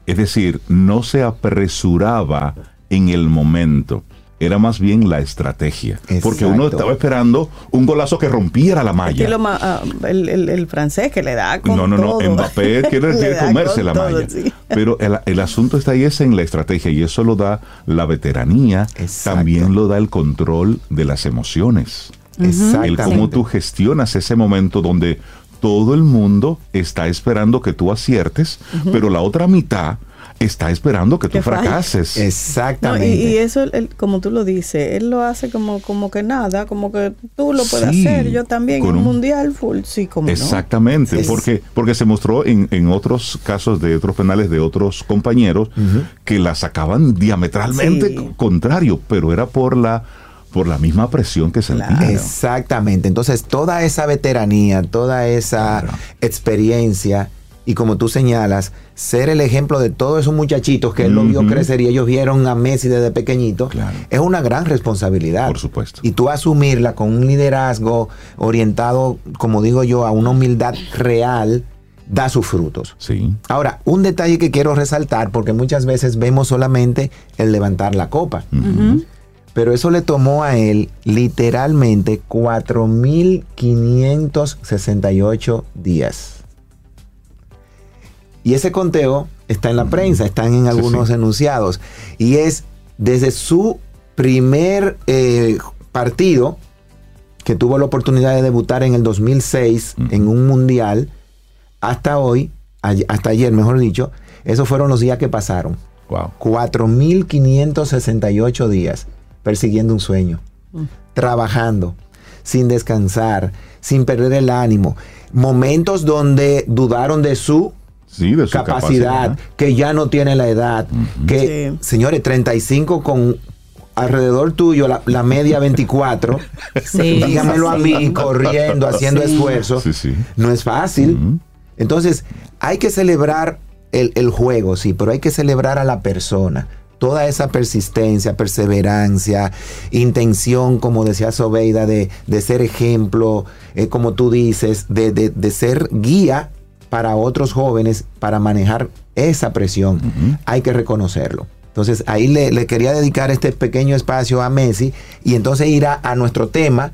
Es decir, no se apresuraba en el momento. Era más bien la estrategia. Porque uno Exacto. estaba esperando un golazo que rompiera la malla. Estilo ah, el, el- el francés que le da con No, no, no. todo. Mbappé quiere, comerse la todo, malla. sí. Pero el, el asunto está ahí es en la estrategia y eso lo da la veteranía. Exacto. También lo da el control de las emociones. El Exactamente. cómo tú gestionas ese momento donde todo el mundo está esperando que tú aciertes, pero la otra mitad está esperando que tú Que falle. fracases. No, y, Exactamente. y eso, él- como tú lo dices, él lo hace como, como que nada, como que tú lo puedes Sí, hacer, yo también, con en un un- mundial full, sí, como. Exactamente, porque, porque se mostró en, en otros casos de otros penales de otros compañeros que la sacaban diametralmente Sí. co- contrario, pero era por la por la misma presión que sentían. Claro. Exactamente. Entonces, toda esa veteranía, toda esa Claro. experiencia y como tú señalas, ser el ejemplo de todos esos muchachitos que él lo vio crecer y ellos vieron a Messi desde pequeñito, Claro. es una gran responsabilidad. Por supuesto. Y tú asumirla con un liderazgo orientado, como digo yo, a una humildad real, da sus frutos. Sí. Ahora, un detalle que quiero resaltar, porque muchas veces vemos solamente el levantar la copa. Pero eso le tomó a él literalmente 4.568 días. Y ese conteo está en la prensa, están en algunos sí. enunciados. Y es desde su primer eh, partido, que tuvo la oportunidad de debutar en el 2006 Ujú. en un mundial, hasta hoy, hasta ayer mejor dicho, esos fueron los días que pasaron. Wow. 4.568 días persiguiendo un sueño, trabajando, sin descansar, sin perder el ánimo. Momentos donde dudaron de su Sí, de su capacidad, capacidad. que ya no tiene la edad, que, Sí. señores, 35 con alrededor tuyo, la, la media 24, Sí, dígamelo a mí, corriendo, haciendo Sí. esfuerzo, Sí, sí. no es fácil. Entonces, hay que celebrar el, el juego, sí, pero hay que celebrar a la persona. Toda esa persistencia, perseverancia, intención, como decía Sobeida, de, de ser ejemplo, eh, como tú dices, de, de- de ser guía para otros jóvenes para manejar esa presión. Hay que reconocerlo. Entonces, ahí le, le quería dedicar este pequeño espacio a Messi y entonces ir a, a nuestro tema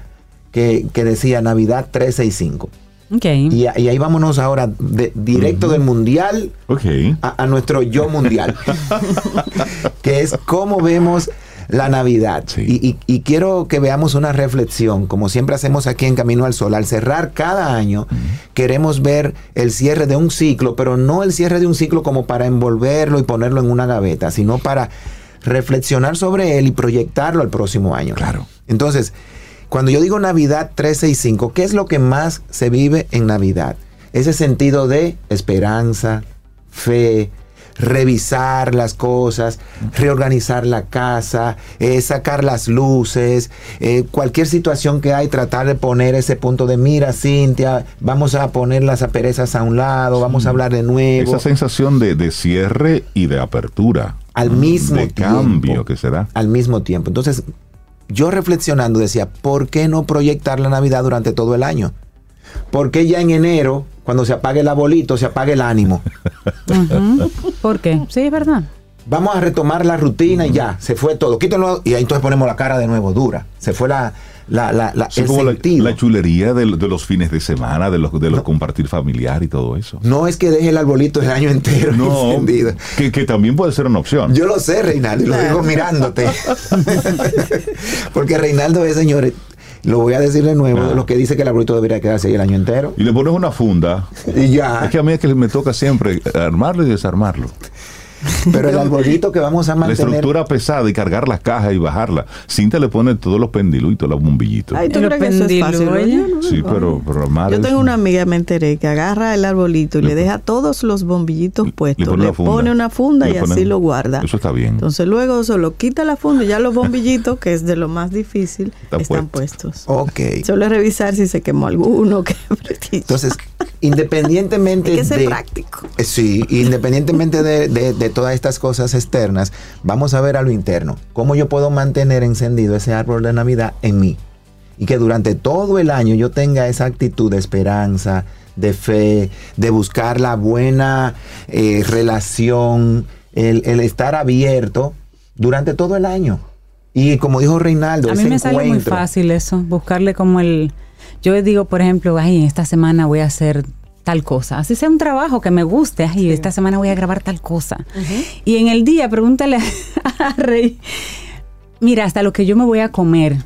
que, que decía Navidad 365. Ok. Y, y ahí vámonos ahora de- directo del mundial a nuestro yo mundial, que es cómo vemos la Navidad. Sí. Y, y- y quiero que veamos una reflexión, como siempre hacemos aquí en Camino al Sol. Al cerrar cada año, queremos ver el cierre de un ciclo, pero no el cierre de un ciclo como para envolverlo y ponerlo en una gaveta, sino para reflexionar sobre él y proyectarlo al próximo año. Claro. Entonces, cuando yo digo Navidad 365, ¿qué es lo que más se vive en Navidad? Ese sentido de esperanza, fe, revisar las cosas, reorganizar la casa, eh, sacar las luces, eh, cualquier situación que hay, tratar de poner ese punto de mira, Cintia, vamos a poner las aperezas a un lado, vamos a hablar de nuevo. Esa sensación de, de cierre y de apertura. Al mismo de tiempo. cambio que se da. al mismo tiempo. Entonces, yo reflexionando decía, ¿por qué no proyectar la Navidad durante todo el año? ¿Por qué ya en enero, cuando se apague el abolito, se apague el ánimo? ¿Por qué? Sí, es verdad. Vamos a retomar la rutina y ya, se fue todo. Quítenlo y ahí entonces ponemos la cara de nuevo dura. Se fue la, la, la, la- Es el como la, chulería de, los fines de semana, de los, de los compartir familiar y todo eso. No es que deje el arbolito el año entero No, encendido. que, que también puede ser una opción. Yo lo sé, Reinaldo, y lo digo mirándote. Porque Reinaldo es, señores, lo voy a decir de nuevo, Ah. lo que dice que el arbolito debería quedarse ahí el año entero. y le pones una funda. Y ya. Es que a mí es que me toca siempre armarlo y desarmarlo. Pero el arbolito que vamos a La mantener. estructura pesada y cargar las cajas y bajarla. Cinta le pone todos los pendiluitos, los bombillitos. Ay, ¿tú Los crees que eso es fácil? pendiluelos. Yo no- sí, pero, pero Yo tengo una amiga, me enteré, que agarra el arbolito y Le deja todos los bombillitos puestos. pone Le, pone una funda y pone- así lo guarda. Eso está bien. Entonces luego solo quita la funda y ya los bombillitos, que es de lo más difícil, Está están puesto. puestos. Ok. Solo es revisar si se quemó alguno. Que Entonces, independientemente hay que ser de. práctico. Sí, independientemente de, de- de todas estas cosas externas, vamos a ver a lo interno. ¿Cómo yo puedo mantener encendido ese árbol de Navidad en mí? Y que durante todo el año yo tenga esa actitud de esperanza, de fe, de buscar la buena eh, relación, el, el estar abierto durante todo el año. Y como dijo Reinaldo, A mí ese me sale muy fácil eso, buscarle como el... Yo digo, por ejemplo, ay, esta semana voy a hacer tal cosa. Así sea un trabajo que me guste, ay, esta semana voy a grabar tal cosa. Y en el día, pregúntale a Rey, mira, hasta lo que yo me voy a comer.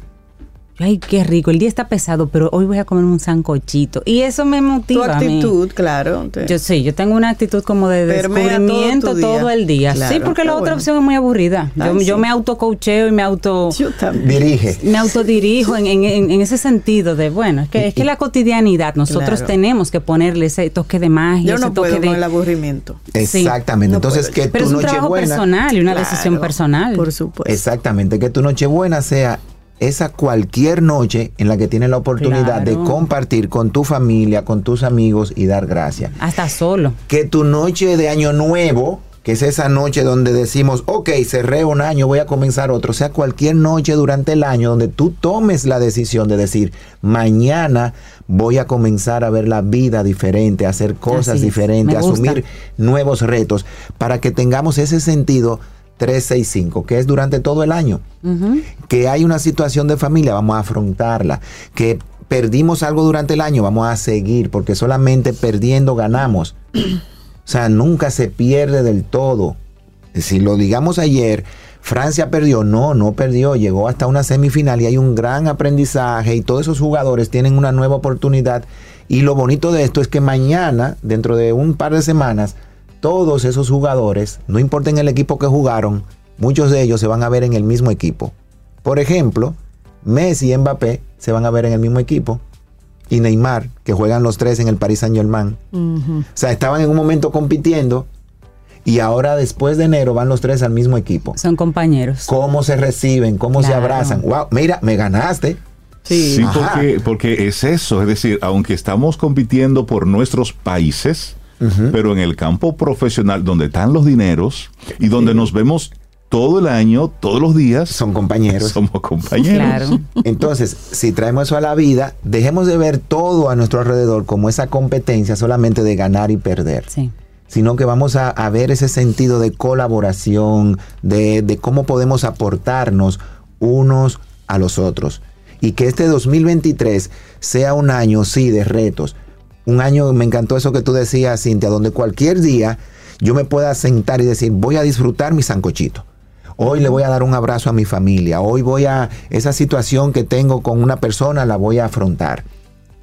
Ay, qué rico, el día está pesado, pero hoy voy a comer un sancochito. Y eso me Tu motiva. a mí. actitud, claro. te- Yo sí, yo tengo una actitud como de Permea descubrimiento tu todo, el día. Claro, sí, porque la otra bueno. opción es muy aburrida. Yo, Ay, yo sí. me autocoacheo y me auto Yo también. Dirige. me autodirijo en, en- en- en ese sentido de, bueno, es que, es que la cotidianidad, nosotros Claro. tenemos que ponerle ese toque de magia, Yo ese no toque puedo de... con el aburrimiento. Sí. Exactamente. No Entonces, puedo. que Pero tu es un trabajo personal y una Claro, decisión personal. Por supuesto. Exactamente, que tu Nochebuena sea esa cualquier noche en la que tienes la oportunidad de compartir con tu familia, con tus amigos y dar gracias. Hasta solo. Que tu noche de año nuevo, que es esa noche donde decimos, ok, cerré un año, voy a comenzar otro, sea cualquier noche durante el año donde tú tomes la decisión de decir, mañana voy a comenzar a ver la vida diferente, a hacer cosas diferentes, asumir nuevos retos, para que tengamos ese sentido 365, que es durante todo el año. Que hay una situación de familia, vamos a afrontarla. Que perdimos algo durante el año, vamos a seguir, porque solamente perdiendo ganamos. O sea, nunca se pierde del todo. Si lo digamos ayer, Francia perdió, no, no perdió, llegó hasta una semifinal y hay un gran aprendizaje y todos esos jugadores tienen una nueva oportunidad. Y lo bonito de esto es que mañana, dentro de un par de semanas, todos esos jugadores, no importa en el equipo que jugaron, muchos de ellos se van a ver en el mismo equipo. Por ejemplo, Messi y Mbappé se van a ver en el mismo equipo. Y Neymar, que juegan los tres en el Paris Saint Germain. O sea, estaban en un momento compitiendo y ahora después de enero van los tres al mismo equipo. Son compañeros. ¿Cómo se reciben? ¿Cómo se abrazan? ¡Wow! Mira, me ganaste. Sí. Sí, Ajá. porque, porque es eso, es decir, aunque estamos compitiendo por nuestros países, pero en el campo profesional donde están los dineros y donde nos vemos todo el año, todos los días, Son compañeros. somos compañeros. Claro. Entonces, si traemos eso a la vida, dejemos de ver todo a nuestro alrededor como esa competencia solamente de ganar y perder. Sí. sino que vamos a, a ver ese sentido de colaboración, de, de cómo podemos aportarnos unos a los otros. Y que este 2023 sea un año, sí, de retos. Un año, me encantó eso que tú decías, Cintia, donde cualquier día yo me pueda sentar y decir, voy a disfrutar mi sancochito. Hoy le voy a dar un abrazo a mi familia. Hoy voy a, esa situación que tengo con una persona la voy a afrontar.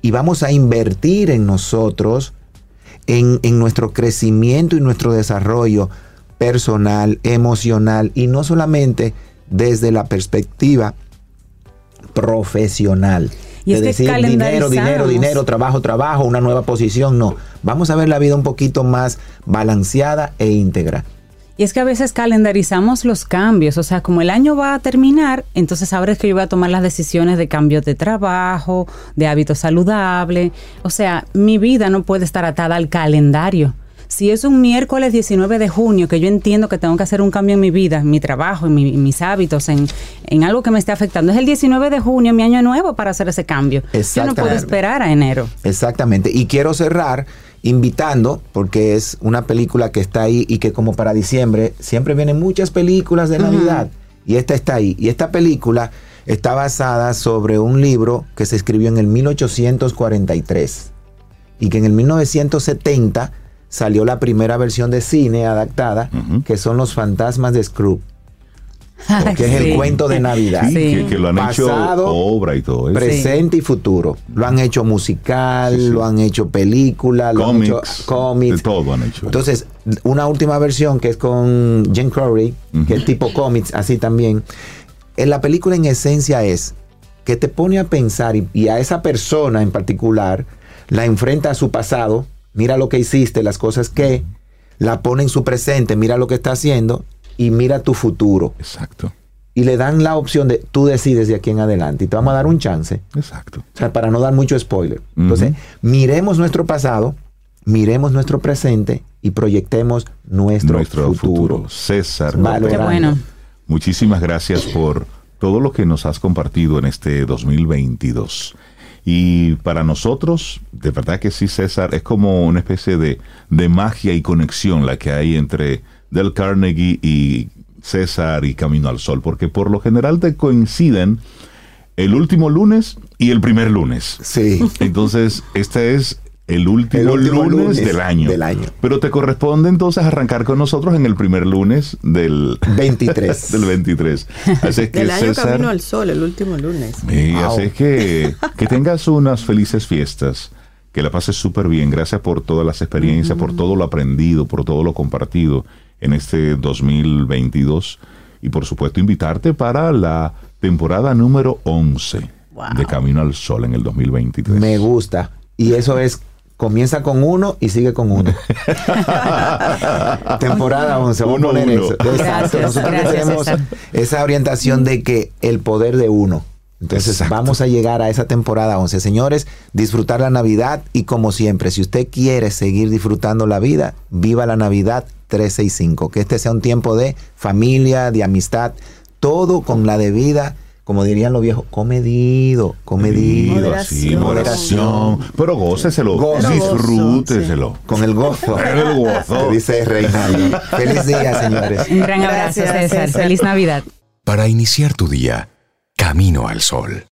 Y vamos a invertir en nosotros, en, en nuestro crecimiento y nuestro desarrollo personal, emocional y no solamente desde la perspectiva profesional. Y es de que decir dinero, dinero, dinero, trabajo, trabajo, una nueva posición. No, vamos a ver la vida un poquito más balanceada e íntegra. Y es que a veces calendarizamos los cambios, o sea, como el año va a terminar, entonces ahora es que yo voy a tomar las decisiones de cambios de trabajo, de hábitos saludables. O sea, mi vida no puede estar atada al calendario. Si es un miércoles 19 de junio que yo entiendo que tengo que hacer un cambio en mi vida, en mi trabajo, en, mi- en mis hábitos, en, en algo que me esté afectando, es el 19 de junio, mi año nuevo para hacer ese cambio. Yo no puedo esperar a enero. Exactamente. Y quiero cerrar invitando, porque es una película que está ahí y que como para diciembre siempre vienen muchas películas de Navidad. Y esta está ahí. Y esta película está basada sobre un libro que se escribió en el 1843. Y que en el 1970 salió la primera versión de cine adaptada, que son Los fantasmas de Scrooge, que es el cuento de Navidad. Sí, Sí. Que, que lo han Pasado, hecho obra y todo eso. presente y futuro. Lo han hecho musical, Sí, sí. lo han hecho película, lo han hecho Cómics, de todo han hecho. Entonces, una última versión que es con Jim Curry, que es tipo cómics, así también. En la película en esencia es que te pone a pensar y, y a esa persona en particular la enfrenta a su pasado, mira lo que hiciste, las cosas que, la pone en su presente, mira lo que está haciendo y mira tu futuro. Exacto, Y le dan la opción de tú decides de aquí en adelante y te vamos a dar un chance. exacto. O sea, para no dar mucho spoiler. Entonces, miremos nuestro pasado, miremos nuestro presente y proyectemos nuestro, Nuestro futuro. futuro. César. Qué bueno. Muchísimas gracias por todo lo que nos has compartido en este 2022. Y para nosotros, de verdad que sí, César, es como una especie de, de magia y conexión la que hay entre Del Carnegie y César y Camino al Sol, porque por lo general te coinciden el último lunes y el primer lunes. Sí. Entonces, este es el último, El último lunes, lunes del año. del año. Pero te corresponde entonces arrancar con nosotros en el primer lunes del 23. del 23. Así es que Del año César, Camino al Sol, el último lunes. y Wow. así es que que tengas unas felices fiestas, que la pases súper bien. Gracias por todas las experiencias, por todo lo aprendido, por todo lo compartido en este 2022 y por supuesto invitarte para la temporada número 11 de Camino al Sol en el 2023. Me gusta. Y eso es, comienza con uno y sigue con uno. Temporada 11, vamos Uno, a poner uno. eso. Gracias, Nosotros gracias, tenemos esa orientación de que el poder de uno. Entonces Exacto. vamos a llegar a esa temporada 11. Señores, disfrutar la Navidad y como siempre, si usted quiere seguir disfrutando la vida, viva la Navidad 365. Que este sea un tiempo de familia, de amistad, todo con la debida, como dirían los viejos, comedido, comedido. Moderación. Sí, moderación. Pero góceselo, Gozo. disfrúteselo. Con el gozo. El gozo. Que dice Reinaldo. Feliz día, señores. Un gran abrazo, Gracias, César. César. Feliz Navidad. Para iniciar tu día, camino al sol.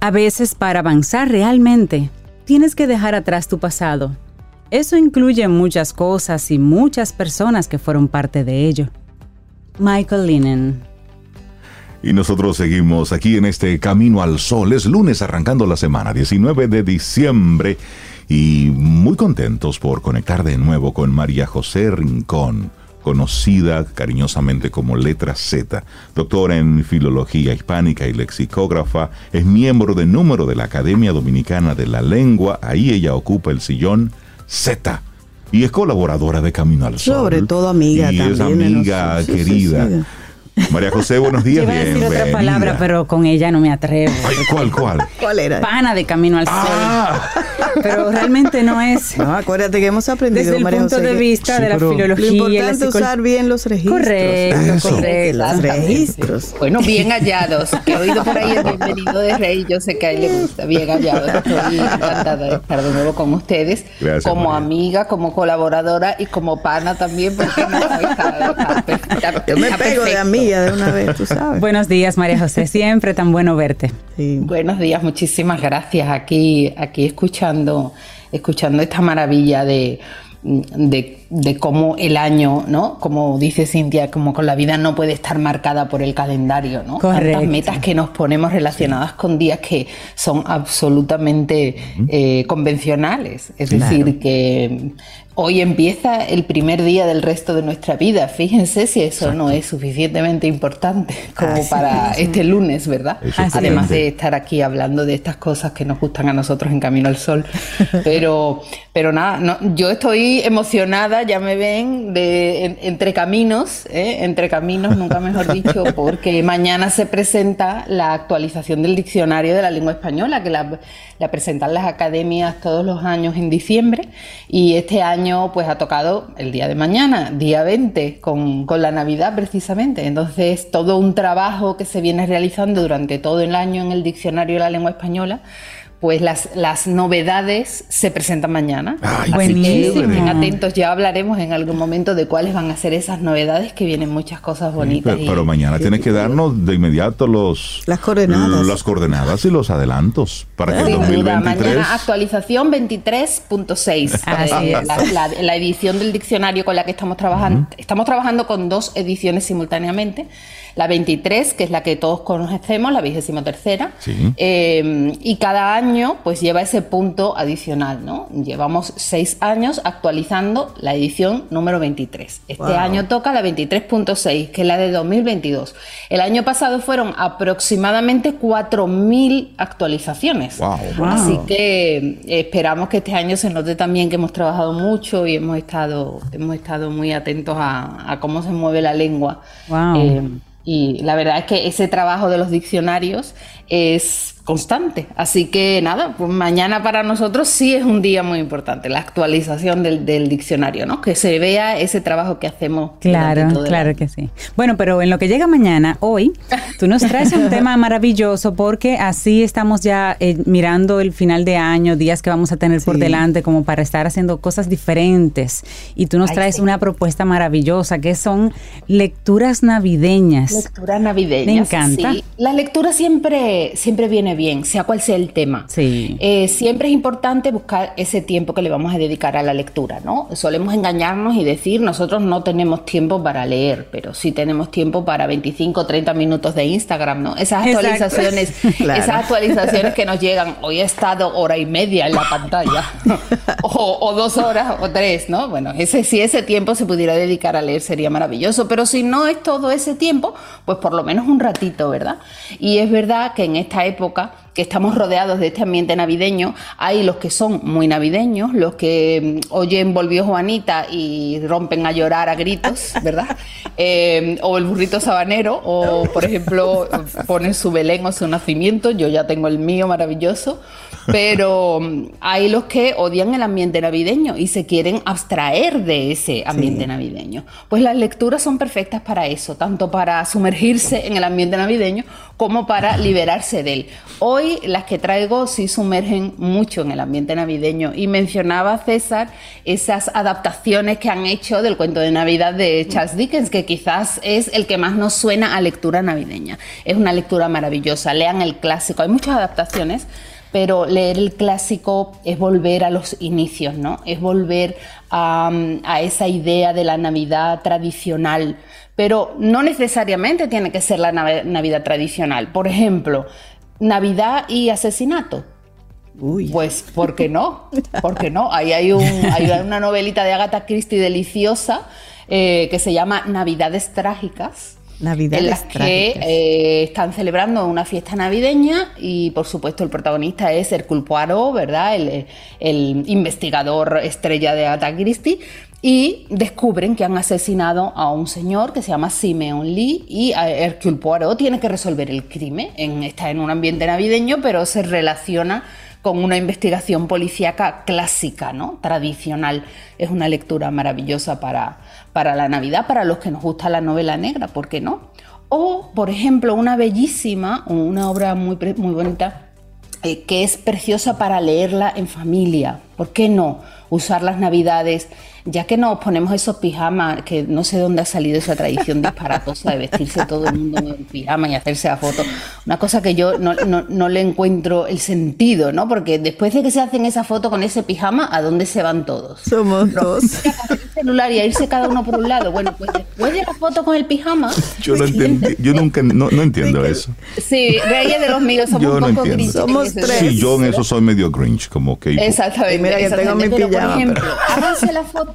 A veces para avanzar realmente, tienes que dejar atrás tu pasado. Eso incluye muchas cosas y muchas personas que fueron parte de ello. Michael Linen. Y nosotros seguimos aquí en este Camino al Sol. Es lunes arrancando la semana, 19 de diciembre. Y muy contentos por conectar de nuevo con María José Rincón, conocida cariñosamente como Letra Z, doctora en Filología Hispánica y lexicógrafa, es miembro de número de la Academia Dominicana de la Lengua, ahí ella ocupa el sillón Z. Y es colaboradora de Camino al Sol. Sobre todo amiga y también amiga nosotros. Sí, sí, querida. sí. María José, buenos días. Iba a decir otra palabra, pero con ella no me atrevo. Ay, ¿Cuál, cuál? ¿Cuál era? Pana de camino al sol. Ah, Pero realmente no es. No, acuérdate que hemos aprendido, Desde el María punto José, de vista Sí, de la Lo filología y la importante es usar bien los registros. Correcto, Eso. correcto. Los registros. Bueno, bien hallados. Que he oído por ahí el bienvenido de Rey. Yo sé que a él le gusta. Bien hallados. Estoy encantada de estar de nuevo con ustedes. Gracias, como María. amiga, como colaboradora y como pana también, porque no está, está perfecta- Yo me está pego de perfecto. De una vez, tú sabes. Buenos días, María José. Siempre tan bueno verte. Sí. Buenos días, muchísimas gracias. Aquí, aquí escuchando, escuchando esta maravilla de, de, de cómo el año, ¿no? Como dice Cintia, como con la vida no puede estar marcada por el calendario, ¿no? Correcto. Tantas metas que nos ponemos relacionadas con días que son absolutamente eh, convencionales. Es decir, que hoy empieza el primer día del resto de nuestra vida. Fíjense si eso no es suficientemente importante como Así para es. este lunes, ¿verdad? Además de estar aquí hablando de estas cosas que nos gustan a nosotros en Camino al Sol. Pero, pero nada, no, yo estoy emocionada, ya me ven, de en- entre caminos, ¿eh? entre caminos, nunca mejor dicho, porque mañana se presenta la actualización del diccionario de la lengua española, que la, la presentan las academias todos los años en diciembre, y este año pues ha tocado el día de mañana, día 20, con, con la Navidad precisamente. Entonces, todo un trabajo que se viene realizando durante todo el año en el diccionario de la lengua española, pues las, las novedades se presentan mañana. Ay, Así que buenísimo. estén atentos, ya hablaremos en algún momento de cuáles van a ser esas novedades, que vienen muchas cosas bonitas. pero, y- pero mañana tienes que darnos de inmediato los Las coordenadas. las coordenadas y los adelantos para que el Sin duda, 2023 mañana actualización 23.6. Así Eh, es. la, la- la edición del diccionario con la que estamos trabajando. Estamos trabajando con dos ediciones simultáneamente. La 23, que es la que todos conocemos, la vigésima tercera. Sí. Eh, y cada año pues lleva ese punto adicional, ¿no? Llevamos seis años actualizando la edición número 23. Este Wow. año toca la 23.6, que es la de 2022. El año pasado fueron aproximadamente 4.000 actualizaciones. Wow. Así que eh, esperamos que este año se note también que hemos trabajado mucho y hemos estado, hemos estado muy atentos a, a cómo se mueve la lengua. Wow. Eh, y la verdad es que ese trabajo de los diccionarios es constante. Así que nada, pues mañana para nosotros sí es un día muy importante, la actualización del, del diccionario, ¿no? Que se vea ese trabajo que hacemos. Claro, todo claro que sí. Bueno, pero en lo que llega mañana, hoy, tú nos traes un tema maravilloso porque así estamos ya eh, mirando el final de año, días que vamos a tener por Sí. delante como para estar haciendo cosas diferentes. Y tú nos Ay, traes sí. una propuesta maravillosa que son lecturas navideñas. Lectura navideña. Me encanta. Sí. La lectura siempre, siempre viene bien, sea cual sea el tema. Sí. Eh, siempre es importante buscar ese tiempo que le vamos a dedicar a la lectura, ¿no? Solemos engañarnos y decir, nosotros no tenemos tiempo para leer, pero sí tenemos tiempo para 25 o 30 minutos de Instagram, ¿no? Esas actualizaciones, Claro. esas actualizaciones que nos llegan, hoy he estado hora y media en la pantalla, o, o dos horas o tres, ¿no? Bueno, ese, si ese tiempo se pudiera dedicar a leer sería maravilloso, pero si no es todo ese tiempo, pues por lo menos un ratito, ¿verdad? Y es verdad que en esta época Yoga que estamos rodeados de este ambiente navideño, hay los que son muy navideños, los que mm, oyen Volvió Juanita y rompen a llorar a gritos, ¿verdad? Eh, o el burrito sabanero, o por ejemplo, ponen su Belén o su nacimiento, yo ya tengo el mío maravilloso, pero mm, hay los que odian el ambiente navideño y se quieren abstraer de ese ambiente navideño. Pues las lecturas son perfectas para eso, tanto para sumergirse en el ambiente navideño como para liberarse de él. Hoy las que traigo sí sumergen mucho en el ambiente navideño y mencionaba César esas adaptaciones que han hecho del cuento de Navidad de Charles Dickens, que quizás es el que más nos suena a lectura navideña. Es una lectura maravillosa, lean el clásico, hay muchas adaptaciones pero leer el clásico es volver a los inicios, ¿no? Es volver a, esa idea de la Navidad tradicional, pero no necesariamente tiene que ser la nav- Navidad tradicional. Por ejemplo, Navidad y asesinato. Uy. Pues, ¿por qué no? ¿Por qué no? Ahí hay, un, hay una novelita de Agatha Christie deliciosa eh, que se llama Navidades Trágicas Navidades en las que trágicas. eh, están celebrando una fiesta navideña y por supuesto el protagonista es Hercule Poirot, ¿verdad? El, el investigador estrella de Agatha Christie y descubren que han asesinado a un señor que se llama Simeon Lee y Hercule Poirot tiene que resolver el crimen. En, está en un ambiente navideño pero se relaciona con una investigación policíaca clásica, ¿no? tradicional. Es una lectura maravillosa para, para la Navidad, para los que nos gusta la novela negra, ¿por qué no? O, por ejemplo, una bellísima, una obra muy, muy bonita, eh, que es preciosa para leerla en familia. ¿Por qué no? Usar las navidades, ya que nos ponemos esos pijamas, que no sé dónde ha salido esa tradición disparatosa de vestirse todo el mundo en pijama y hacerse la foto. Una cosa que yo no, no- no le encuentro el sentido, ¿no? Porque después de que se hacen esa foto con ese pijama, ¿a dónde se van todos? Somos dos. el celular y a irse cada uno por un lado. Bueno, pues después de la foto con el pijama, Yo no entendí, yo nunca, no, no entiendo eso. sí, Reyes de los míos somos Yo un poco grinch Somos tres. Sí, yo en eso soy medio Grinch, como que... Exactamente. Y mira que tengo mi pijama, Por ejemplo, pero- háganse la foto.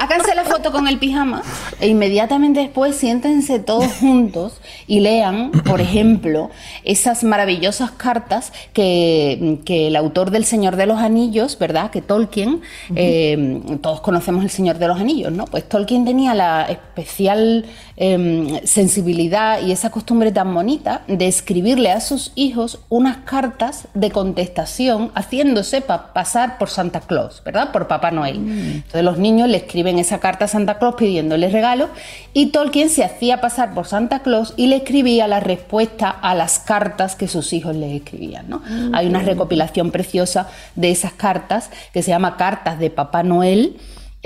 háganse la foto con el pijama e inmediatamente después siéntense todos juntos y lean, por ejemplo, esas maravillosas cartas que, que el autor del Señor de los Anillos, ¿verdad? Que Tolkien, eh, todos conocemos el Señor de los Anillos, ¿no? Pues Tolkien tenía la especial eh, sensibilidad y esa costumbre tan bonita de escribirle a sus hijos unas cartas de contestación haciéndose pa- pasar por Santa Claus, ¿verdad? Por Papá Noel. Entonces los niños le escriben esa carta a Santa Claus pidiéndole regalos y Tolkien se hacía pasar por Santa Claus y le escribía la respuesta a las cartas que sus hijos le escribían, ¿no? Hay una recopilación preciosa de esas cartas que se llama Cartas de Papá Noel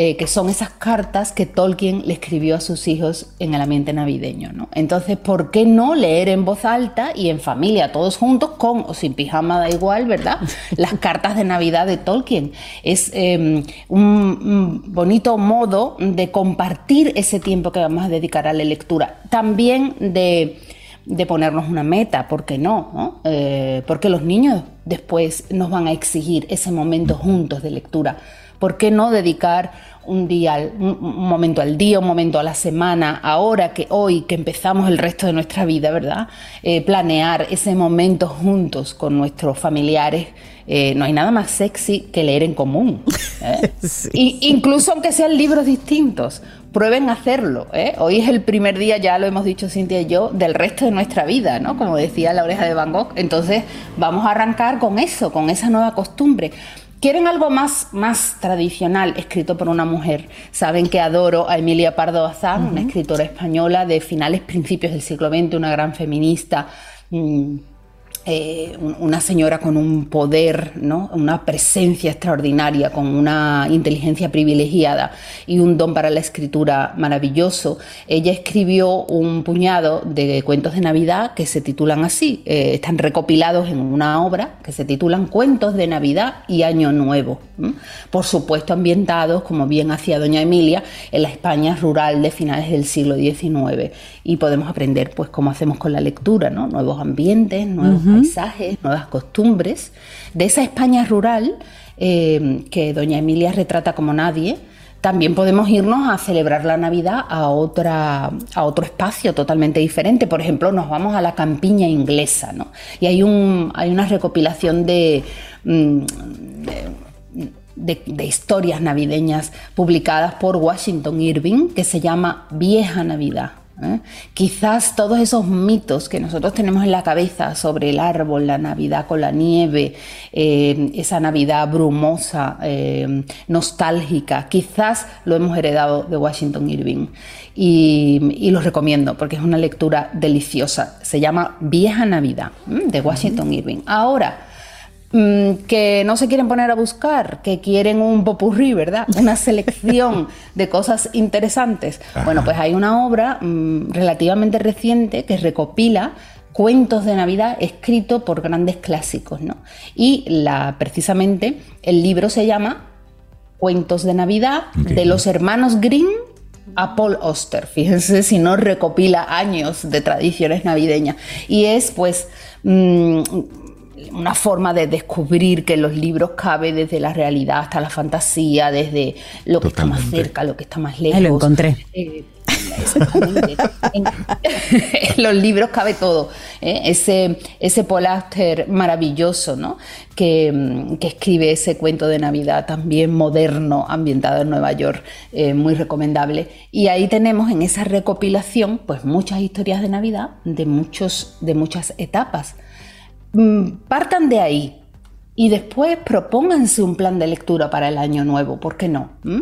eh, que son esas cartas que Tolkien le escribió a sus hijos en el ambiente navideño. ¿no? Entonces, ¿por qué no leer en voz alta y en familia, todos juntos, con o sin pijama, da igual, ¿verdad? Las cartas de Navidad de Tolkien. Es eh, un, un bonito modo de compartir ese tiempo que vamos a dedicar a la lectura. También de de ponernos una meta, ¿por qué no? no? Eh, porque los niños después nos van a exigir ese momento juntos de lectura. ¿Por qué no dedicar un día, un, momento al día, un momento a la semana, ahora que hoy que empezamos el resto de nuestra vida, ¿verdad? Eh, planear ese momento juntos con nuestros familiares. Eh, no hay nada más sexy que leer en común. ¿eh? Y- incluso aunque sean libros distintos, prueben hacerlo. Hoy es el primer día, ya lo hemos dicho Cintia y yo, del resto de nuestra vida, ¿no? Como decía la oreja de Van Gogh. Entonces vamos a arrancar con eso, con esa nueva costumbre. ¿Quieren algo más, más tradicional, escrito por una mujer? Saben que adoro a Emilia Pardo Bazán, una escritora española de finales, principios del siglo XX, una gran feminista. mm, eh, un- una señora con un poder, ¿no? una presencia extraordinaria, con una inteligencia privilegiada y un don para la escritura maravilloso. Ella escribió un puñado de cuentos de Navidad que se titulan así, eh, están recopilados en una obra que se titulan Cuentos de Navidad y Año Nuevo. Por supuesto ambientados, como bien hacía doña Emilia, en la España rural de finales del siglo XIX. Y podemos aprender pues cómo hacemos con la lectura, ¿no? Nuevos ambientes, nuevos paisajes, nuevas costumbres. De esa España rural eh, que doña Emilia retrata como nadie, también podemos irnos a celebrar la Navidad a, otra, a otro espacio totalmente diferente. Por ejemplo, nos vamos a la campiña inglesa, ¿no? Y hay, un, hay una recopilación de, mm, de- historias navideñas publicadas por Washington Irving que se llama Vieja Navidad. ¿Eh? Quizás todos esos mitos que nosotros tenemos en la cabeza sobre el árbol, la Navidad con la nieve, eh, esa Navidad brumosa, eh, nostálgica, quizás lo hemos heredado de Washington Irving. Y, y lo recomiendo porque es una lectura deliciosa. Se llama Vieja Navidad de Washington Irving. Ahora, que no se quieren poner a buscar, que quieren un popurrí, ¿verdad? Una selección de cosas interesantes. Bueno, pues hay una obra mm, relativamente reciente que recopila cuentos de Navidad escritos por grandes clásicos, ¿no? Y la, precisamente el libro se llama Cuentos de Navidad de los hermanos Grimm a Paul Auster. Fíjense si no recopila años de tradiciones navideñas. Y es pues mm, una forma de descubrir que en los libros cabe desde la realidad hasta la fantasía, desde lo que está más cerca, lo que está más lejos. Ahí lo encontré. Eh, exactamente. en, en los libros cabe todo. ¿eh? Ese, ese Paul maravilloso, ¿no? Que, mm, que escribe ese cuento de Navidad también moderno, ambientado en Nueva York, eh, muy recomendable. Y ahí tenemos en esa recopilación, pues muchas historias de Navidad de, muchos, de muchas etapas. Mm, Partan de ahí y después propónganse un plan de lectura para el año nuevo, ¿por qué no? ¿Mm?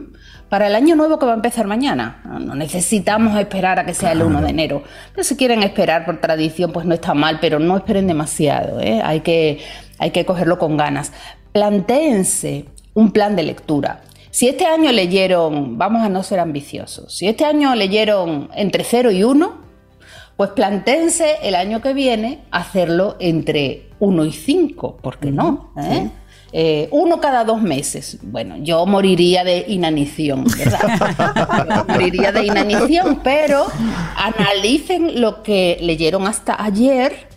Para el año nuevo que va a empezar mañana. No no necesitamos esperar a que sea el 1 de enero. Pero si quieren esperar por tradición, pues no está mal, pero no esperen demasiado. ¿eh? Hay, que, hay que cogerlo con ganas. Plantéense un plan de lectura. Si este año leyeron, vamos a no ser ambiciosos, si este año leyeron entre 0 y 1, pues plantéense el año que viene hacerlo entre 1 y 5, ¿por qué no? ¿Eh? Eh, uno cada dos meses. Bueno, yo moriría de inanición, ¿verdad? Yo moriría de inanición, pero analicen lo que leyeron hasta ayer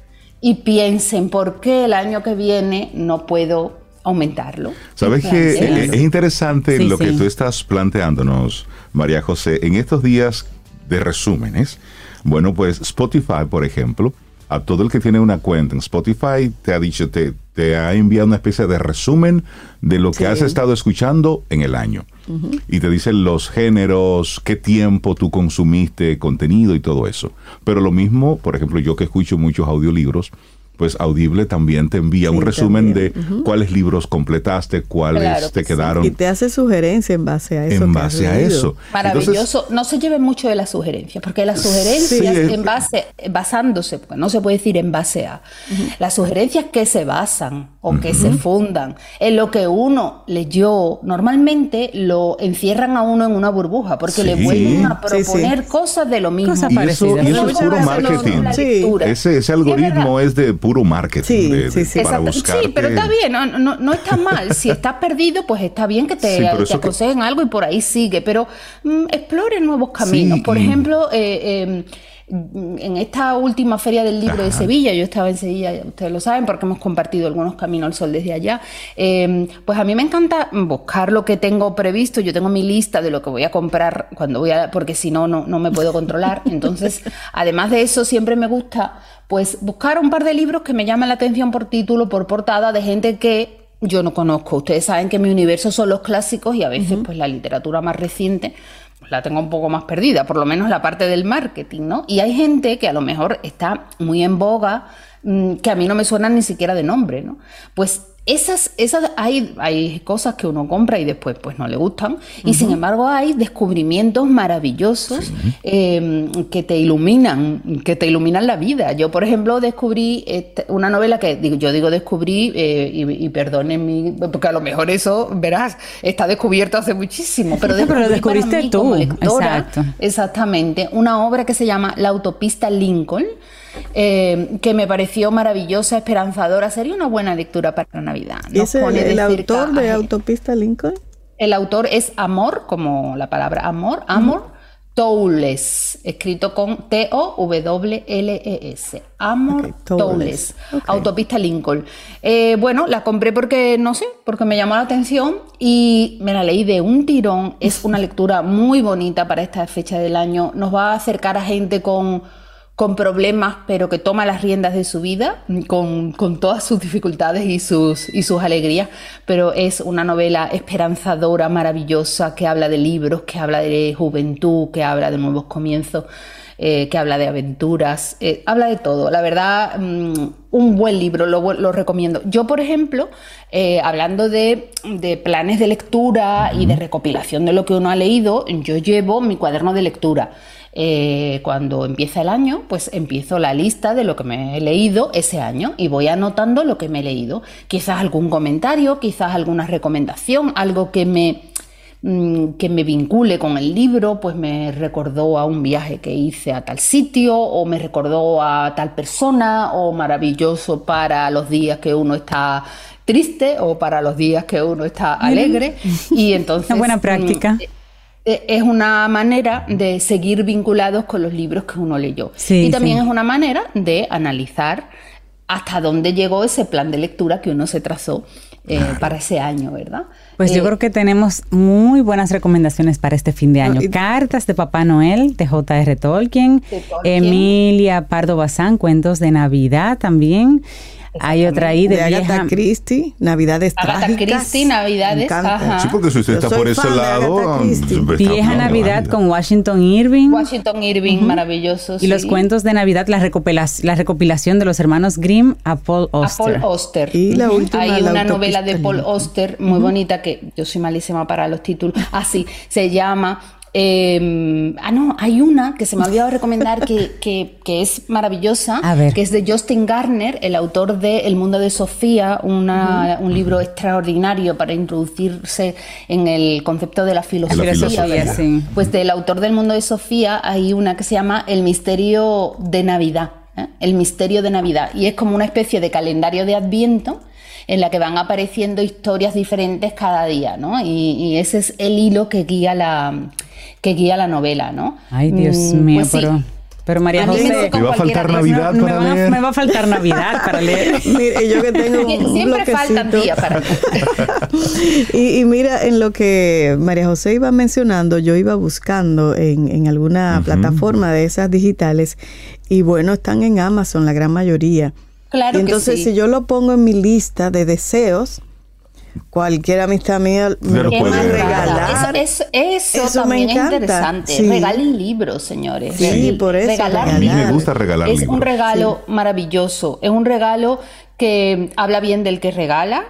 y piensen por qué el año que viene no puedo aumentarlo. Sabes que Sí. es interesante Sí, lo que sí. tú estás planteándonos, María José, en estos días de resúmenes. Bueno, pues Spotify, por ejemplo, a todo el que tiene una cuenta en Spotify te ha dicho, te, te ha enviado una especie de resumen de lo que Sí. has estado escuchando en el año. Y te dicen los géneros, qué tiempo tú consumiste contenido y todo eso. Pero lo mismo, por ejemplo, yo que escucho muchos audiolibros, pues Audible también te envía Sí, un resumen también. de cuáles libros completaste, cuáles Claro te que sí. quedaron Y te hace sugerencia en base a eso. en base a leído. eso. Maravilloso. Entonces, no se lleve mucho de las sugerencias, porque las sugerencias Sí, es- en base, basándose, porque no se puede decir en base a, las sugerencias que se basan o que se fundan en lo que uno leyó, normalmente lo encierran a uno en una burbuja, porque le vuelven a Sí, sí. proponer cosas de lo mismo. Cosas y eso, y eso es puro marketing. lectura. Ese, ese Sí, es algoritmo verdad. es de puro marketing. Sí, de- sí, sí. Para buscarte. Sí, pero está bien, no, no, no está mal. Si estás perdido, pues está bien que te, Sí, te que- aconsejen algo y por ahí sigue, pero mm, explore nuevos caminos. Sí, por y- ejemplo, eh, eh, en esta última feria del libro de. Sevilla, yo estaba en Sevilla, ya ustedes lo saben, porque hemos compartido algunos caminos al sol desde allá, eh, pues a mí me encanta buscar lo que tengo previsto, yo tengo mi lista de lo que voy a comprar cuando voy a, porque si no, no, no me puedo controlar. Entonces, además de eso, siempre me gusta pues buscar un par de libros que me llamen la atención por título, por portada, de gente que yo no conozco. Ustedes saben que mi universo son los clásicos y a veces pues la literatura más reciente la tengo un poco más perdida, por lo menos la parte del marketing, ¿no? Y hay gente que a lo mejor está muy en boga, mm, que a mí no me suena ni siquiera de nombre, ¿no? Pues esas, esas hay, hay cosas que uno compra y después pues no le gustan. Y sin embargo hay descubrimientos maravillosos eh, que te iluminan, que te iluminan la vida. Yo, por ejemplo, descubrí este- una novela que digo, yo digo descubrí, eh, y, y perdonen porque a lo mejor eso, verás, está descubierto hace muchísimo. Pero, Pero lo descubrí descubriste mí tú, lectora, exacto. Exactamente. Una obra que se llama La autopista Lincoln, eh, que me pareció maravillosa, esperanzadora. Sería una buena lectura para Navidad. ¿Es el, autor de Autopista Lincoln? El autor es Amor, como la palabra amor, Amor Towles, escrito con T-O-W-L-E-S. Amor Ok, Towles. Towles, Ok. Autopista Lincoln. Eh, bueno, la compré porque, no sé, porque me llamó la atención y me la leí de un tirón. Es una lectura muy bonita para esta fecha del año. Nos va a acercar a gente con, con problemas, pero que toma las riendas de su vida, con, con todas sus dificultades y sus, y sus alegrías. Pero es una novela esperanzadora, maravillosa, que habla de libros, que habla de juventud, que habla de nuevos comienzos eh, que habla de aventuras, eh, habla de todo. La verdad, mm, un buen libro, lo, lo recomiendo. Yo, por ejemplo, eh, hablando de, de planes de lectura y de recopilación de lo que uno ha leído, yo llevo mi cuaderno de lectura. Eh, cuando empieza el año, pues empiezo la lista de lo que me he leído ese año y voy anotando lo que me he leído. Quizás algún comentario, quizás alguna recomendación, algo que me, mm, que me vincule con el libro, pues me recordó a un viaje que hice a tal sitio o me recordó a tal persona o maravilloso para los días que uno está triste o para los días que uno está alegre y entonces Una buena mm, práctica. Eh, es una manera de seguir vinculados con los libros que uno leyó. Sí, y también sí. es una manera de analizar hasta dónde llegó ese plan de lectura que uno se trazó eh, para ese año, ¿verdad? Pues yo Eh, creo que tenemos muy buenas recomendaciones para este fin de año. Y- Cartas de Papá Noel de J.R. Tolkien, De Tolkien. Emilia Pardo Bazán, Cuentos de Navidad también. Hay otra ahí de, De vieja. Agatha Christie, Navidades Agatha Trágicas. Christie, Navidades, ajá. Sí, porque si usted está por ese lado, Vieja Navidad con Washington Irving. Washington Irving, maravilloso. Y los cuentos de Navidad, la, recopilación, la recopilación de los hermanos Grimm a Paul A Auster. Paul Auster. Y la última, Hay La una novela de Paul. Auster muy bonita que yo soy malísima para los títulos. Así se llama. Eh, ah, no, hay una que se me ha olvidado recomendar que, que- que es maravillosa, A ver. que es de Justin Garner, el autor de El mundo de Sofía, una- un libro extraordinario para introducirse en el concepto de la filosofía. filosofía, ¿verdad? sí. Pues del autor del mundo de Sofía hay una que se llama El misterio de Navidad. ¿eh? El misterio de Navidad. Y es como una especie de calendario de Adviento en la que van apareciendo historias diferentes cada día, ¿no? Y, y ese es el hilo que guía la, que guía la novela, ¿no? Ay, Dios Mm, mío, pues sí. pero, pero María José. ¿Te va a faltar Navidad me, para va, leer? me va a faltar Navidad para leer. Mire, y yo que tengo un Siempre faltan días para Y, y mira, en lo que María José iba mencionando, yo iba buscando en, en alguna plataforma de esas digitales y bueno, están en Amazon la gran mayoría. Claro y que entonces sí. si yo lo pongo en mi lista de deseos, cualquier amistad mía me lo puede regalar. Eso, eso, eso Eso me también es encanta, interesante. sí. Regalen libros, señores. Sí, Regalen- por eso, Regalar regalar. A mí me gusta regalar Es libros. un regalo maravilloso. Es un regalo que habla bien del que regala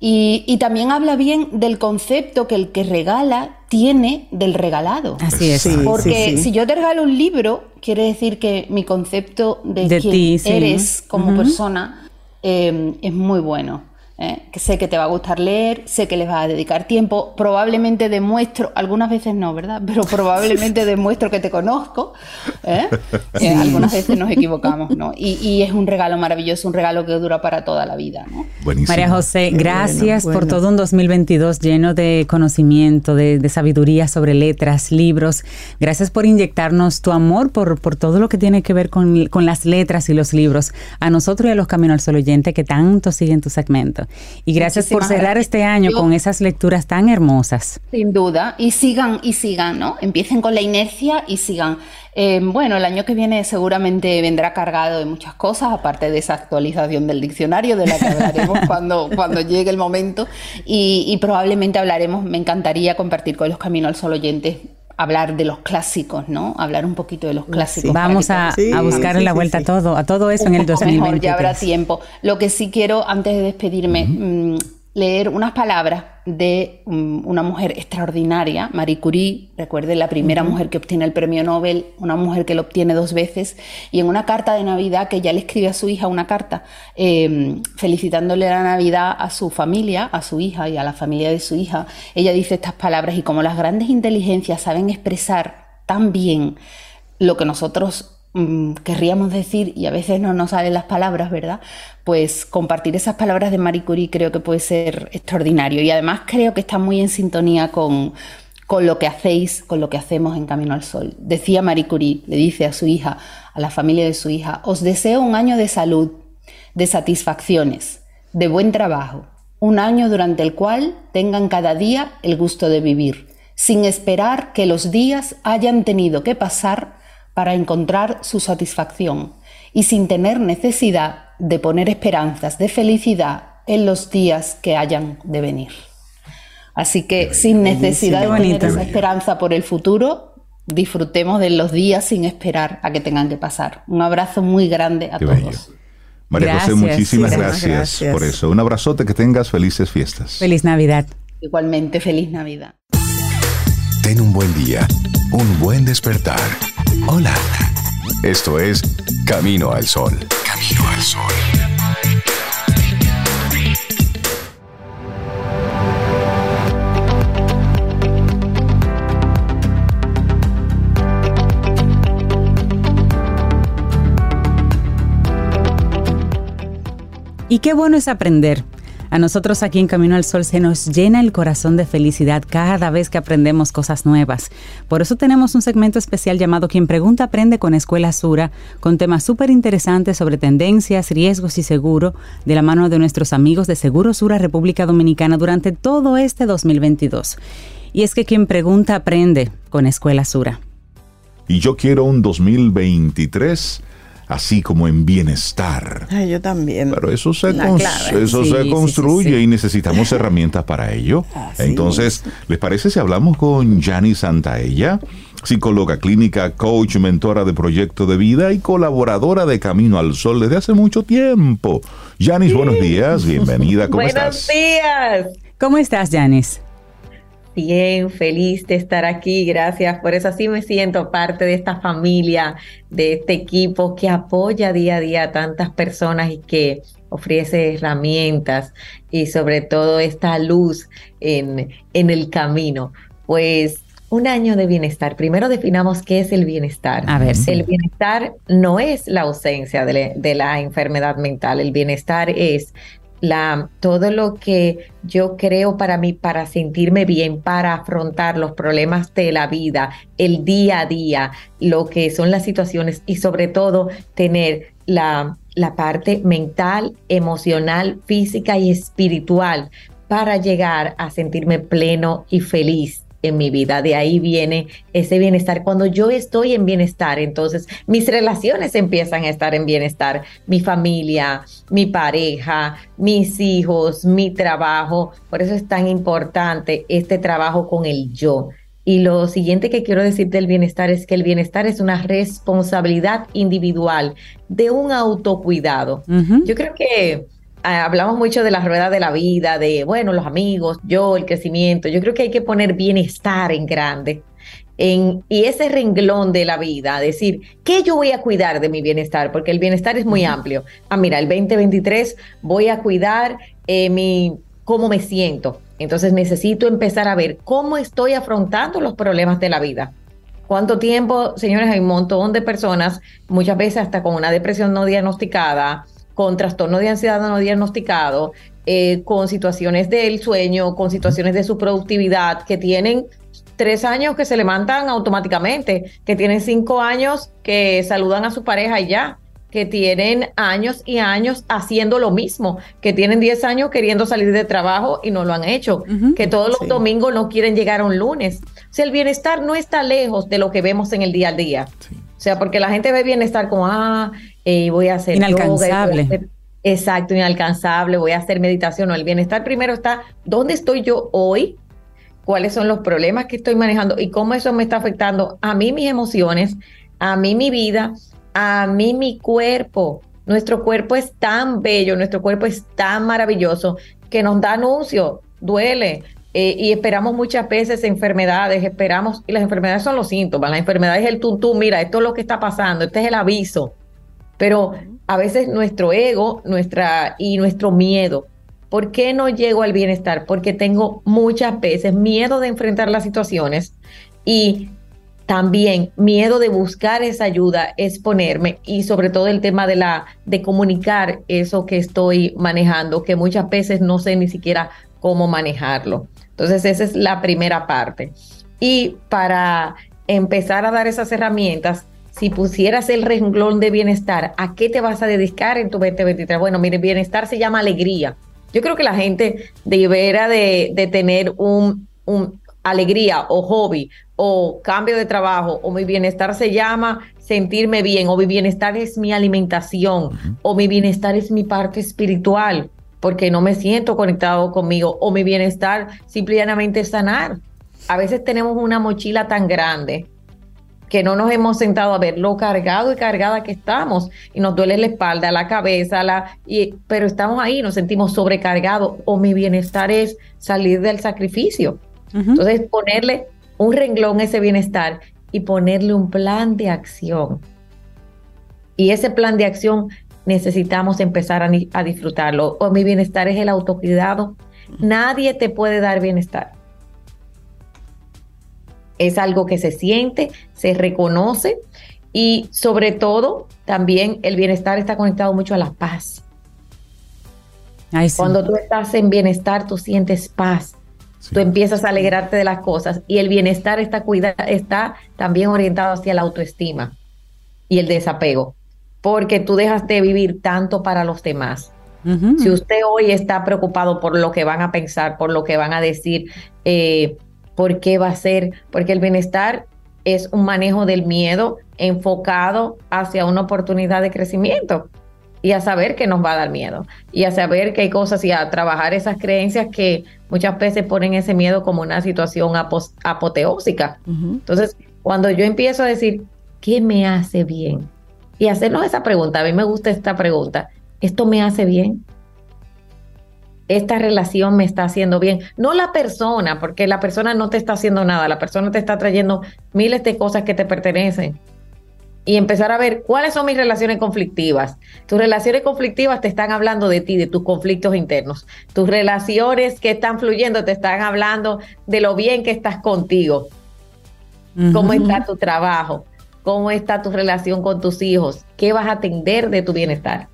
y, y también habla bien del concepto que el que regala tiene del regalado. Así es. Sí. Porque sí. si yo te regalo un libro, quiere decir que mi concepto de, De quién ti, sí. eres como persona eh, es muy bueno. ¿Eh? Que sé que te va a gustar leer, sé que les vas a dedicar tiempo, probablemente demuestro, algunas veces no, ¿verdad? Pero probablemente demuestro que te conozco. ¿eh? Eh, algunas veces nos equivocamos, ¿no? Y, y es un regalo maravilloso, un regalo que dura para toda la vida, ¿no? Buenísimo. María José, Qué gracias bueno, por bueno. todo un 2022 lleno de conocimiento, de, de sabiduría sobre letras, libros. Gracias por inyectarnos tu amor por, por todo lo que tiene que ver con, con las letras y los libros. A nosotros y a los Camino al Sol oyente que tanto siguen tu segmento. Y gracias por Muchísimas cerrar gracias. este año Yo- con esas lecturas tan hermosas. Sin duda, y sigan, y sigan, ¿no? Empiecen con la inercia y sigan. Eh, bueno, el año que viene seguramente vendrá cargado de muchas cosas, aparte de esa actualización del diccionario, de la que hablaremos cuando, cuando llegue el momento, y, y probablemente hablaremos, me encantaría compartir con los Camino al Sol oyentes hablar de los clásicos, ¿no? Hablar un poquito de los clásicos. Vamos a, a buscar la vuelta a todo, a todo eso en el un poco mejor, ya habrá 2023. tiempo. Lo que sí quiero, antes de despedirme, mm, leer unas palabras de mm, una mujer extraordinaria, Marie Curie, recuerde la primera mujer que obtiene el premio Nobel, una mujer que lo obtiene dos veces, y en una carta de Navidad que ella le escribe a su hija una carta eh, felicitándole la Navidad a su familia, a su hija y a la familia de su hija, ella dice estas palabras y como las grandes inteligencias saben expresar tan bien lo que nosotros querríamos decir y a veces no nos salen las palabras, ¿verdad? Pues compartir esas palabras de Marie Curie creo que puede ser extraordinario y además creo que está muy en sintonía con, con lo que hacéis, con lo que hacemos en Camino al Sol. Decía Marie Curie, le dice a su hija, a la familia de su hija, os deseo un año de salud, de satisfacciones, de buen trabajo, un año durante el cual tengan cada día el gusto de vivir, sin esperar que los días hayan tenido que pasar para encontrar su satisfacción y sin tener necesidad de poner esperanzas de felicidad en los días que hayan de venir. Así que sin necesidad de tener esa esperanza por el futuro, disfrutemos de los días sin esperar a que tengan que pasar. Un abrazo muy grande a Qué todos. bello. María José, muchísimas Sí, gracias, gracias. por eso. Un abrazote, que tengas felices fiestas. Feliz Navidad. Igualmente, feliz Navidad. Ten un buen día, un buen despertar. Hola. Esto es Camino al Sol. Camino al Sol. Y qué bueno es aprender. A nosotros aquí en Camino al Sol se nos llena el corazón de felicidad cada vez que aprendemos cosas nuevas. Por eso tenemos un segmento especial llamado Quien Pregunta Aprende con Escuela Sura, con temas súper interesantes sobre tendencias, riesgos y seguro, de la mano de nuestros amigos de Seguro Sura República Dominicana durante todo este 2022. Y es que quien pregunta aprende con Escuela Sura. Y yo quiero un 2023 así como en bienestar. Ay, yo también. Pero eso se, La cons- clave. eso Sí, se sí, construye sí, sí. y necesitamos herramientas para ello. Así Entonces, ¿les parece si hablamos con Yani Santaella, psicóloga clínica, coach, mentora de proyecto de vida y colaboradora de Camino al Sol desde hace mucho tiempo? Yanis, buenos días, bienvenida, ¿cómo Buenos estás? días. ¿Cómo estás, Janice? Bien, feliz de estar aquí. Gracias por eso. Así me siento parte de esta familia, de este equipo que apoya día a día a tantas personas y que ofrece herramientas y sobre todo esta luz en, en el camino. Pues un año de bienestar. Primero definamos qué es el bienestar. A ver, sí. El bienestar no es la ausencia de, de la enfermedad mental. El bienestar es la, todo lo que yo creo para mí, para sentirme bien, para afrontar los problemas de la vida, el día a día, lo que son las situaciones y sobre todo tener la, la parte mental, emocional, física y espiritual para llegar a sentirme pleno y feliz en mi vida. De ahí viene ese bienestar. Cuando yo estoy en bienestar, entonces mis relaciones empiezan a estar en bienestar. Mi familia, mi pareja, mis hijos, mi trabajo. Por eso es tan importante este trabajo con el yo. Y lo siguiente que quiero decir del bienestar es que el bienestar es una responsabilidad individual de un autocuidado. Yo creo que hablamos mucho de la rueda de la vida, de, bueno, los amigos, yo, el crecimiento. Yo creo que hay que poner bienestar en grande. En, y ese renglón de la vida, decir, ¿qué yo voy a cuidar de mi bienestar? Porque el bienestar es muy amplio. Ah, mira, el 2023 voy a cuidar eh, mi, cómo me siento. Entonces necesito empezar a ver cómo estoy afrontando los problemas de la vida. ¿Cuánto tiempo, señores? Hay un montón de personas, muchas veces hasta con una depresión no diagnosticada, con trastorno de ansiedad no diagnosticado, eh, con situaciones del sueño, con situaciones de su productividad, que tienen tres años que se levantan automáticamente, que tienen cinco años que saludan a su pareja y ya, que tienen años y años haciendo lo mismo, que tienen 10 años queriendo salir de trabajo y no lo han hecho, que todos los Sí. domingos no quieren llegar a un lunes. O sea, el bienestar no está lejos de lo que vemos en el día a día. O sea, porque la gente ve bienestar como, ah, eh, voy a hacer yoga, y voy a Inalcanzable. hacer- Exacto, inalcanzable, voy a hacer meditación. No, el bienestar primero está, ¿dónde estoy yo hoy? cuáles son los problemas que estoy manejando y cómo eso me está afectando a mí mis emociones, a mí mi vida, a mí mi cuerpo. Nuestro cuerpo es tan bello, nuestro cuerpo es tan maravilloso que nos da anuncio, duele. Eh, y esperamos muchas veces enfermedades, esperamos, y las enfermedades son los síntomas, las enfermedades es el tuntún, mira, esto es lo que está pasando, este es el aviso. Pero a veces nuestro ego nuestra, y nuestro miedo, ¿por qué no llego al bienestar? Porque tengo muchas veces miedo de enfrentar las situaciones y también miedo de buscar esa ayuda, exponerme y sobre todo el tema de la de comunicar eso que estoy manejando, que muchas veces no sé ni siquiera cómo manejarlo. Entonces, esa es la primera parte. Y para empezar a dar esas herramientas, si pusieras el renglón de bienestar, ¿a qué te vas a dedicar en tu 2023? Bueno, mire, bienestar se llama alegría. Yo creo que la gente deberá de, de tener un, un alegría o hobby o cambio de trabajo o mi bienestar se llama sentirme bien o mi bienestar es mi alimentación o mi bienestar es mi parte espiritual porque no me siento conectado conmigo o mi bienestar simplemente es sanar. A veces tenemos una mochila tan grande que no nos hemos sentado a ver lo cargado y cargada que estamos y nos duele la espalda, la cabeza, la y, pero estamos ahí, nos sentimos sobrecargados o mi bienestar es salir del sacrificio. Entonces ponerle un renglón a ese bienestar y ponerle un plan de acción. Y ese plan de acción necesitamos empezar a, a disfrutarlo. O mi bienestar es el autocuidado. Nadie te puede dar bienestar. Es algo que se siente, se reconoce y sobre todo también el bienestar está conectado mucho a la paz. Ay, sí. Cuando tú estás en bienestar, tú sientes paz. Tú empiezas a alegrarte de las cosas y el bienestar está, cuida está también orientado hacia la autoestima y el desapego, porque tú dejas de vivir tanto para los demás. Si usted hoy está preocupado por lo que van a pensar, por lo que van a decir, eh, por qué va a ser, porque el bienestar es un manejo del miedo enfocado hacia una oportunidad de crecimiento y a saber que nos va a dar miedo y a saber que hay cosas y a trabajar esas creencias que muchas veces ponen ese miedo como una situación apoteósica. Entonces, cuando yo empiezo a decir, ¿qué me hace bien? Y hacernos esa pregunta, a mí me gusta esta pregunta, ¿esto me hace bien? Esta relación me está haciendo bien. No la persona, porque la persona no te está haciendo nada, la persona te está trayendo miles de cosas que te pertenecen. Y empezar a ver cuáles son mis relaciones conflictivas. Tus relaciones conflictivas te están hablando de ti, de tus conflictos internos. Tus relaciones que están fluyendo te están hablando de lo bien que estás contigo cómo está tu trabajo, cómo está tu relación con tus hijos, qué vas a atender de tu bienestar.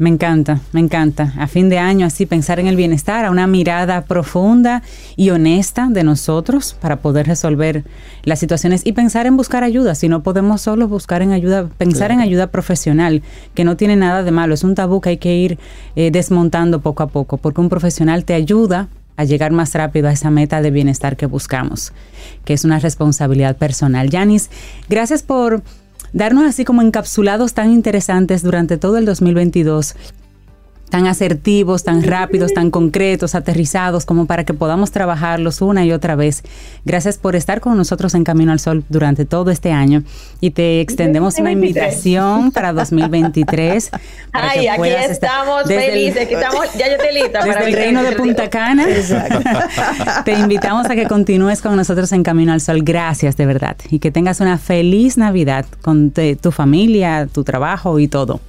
Me encanta, me encanta. A fin de año, así pensar en el bienestar, a una mirada profunda y honesta de nosotros para poder resolver las situaciones y pensar en buscar ayuda. Si no podemos solo buscar en ayuda, pensar en ayuda profesional, que no tiene nada de malo. Es un tabú que hay que ir eh, desmontando poco a poco, porque un profesional te ayuda a llegar más rápido a esa meta de bienestar que buscamos, que es una responsabilidad personal. Yanis, gracias por darnos así como encapsulados tan interesantes durante todo el 2022 tan asertivos, tan rápidos, tan concretos, aterrizados, como para que podamos trabajarlos una y otra vez. Gracias por estar con nosotros en Camino al Sol durante todo este año y te extendemos una 2023. invitación para 2023. para Ay, que aquí puedas estar estamos desde el- felices, aquí estamos, ya yo estoy lista para desde el mi reino de 2023. Punta Cana. Te invitamos a que continúes con nosotros en Camino al Sol. Gracias, de verdad. Y que tengas una feliz Navidad con te- tu familia, tu trabajo y todo.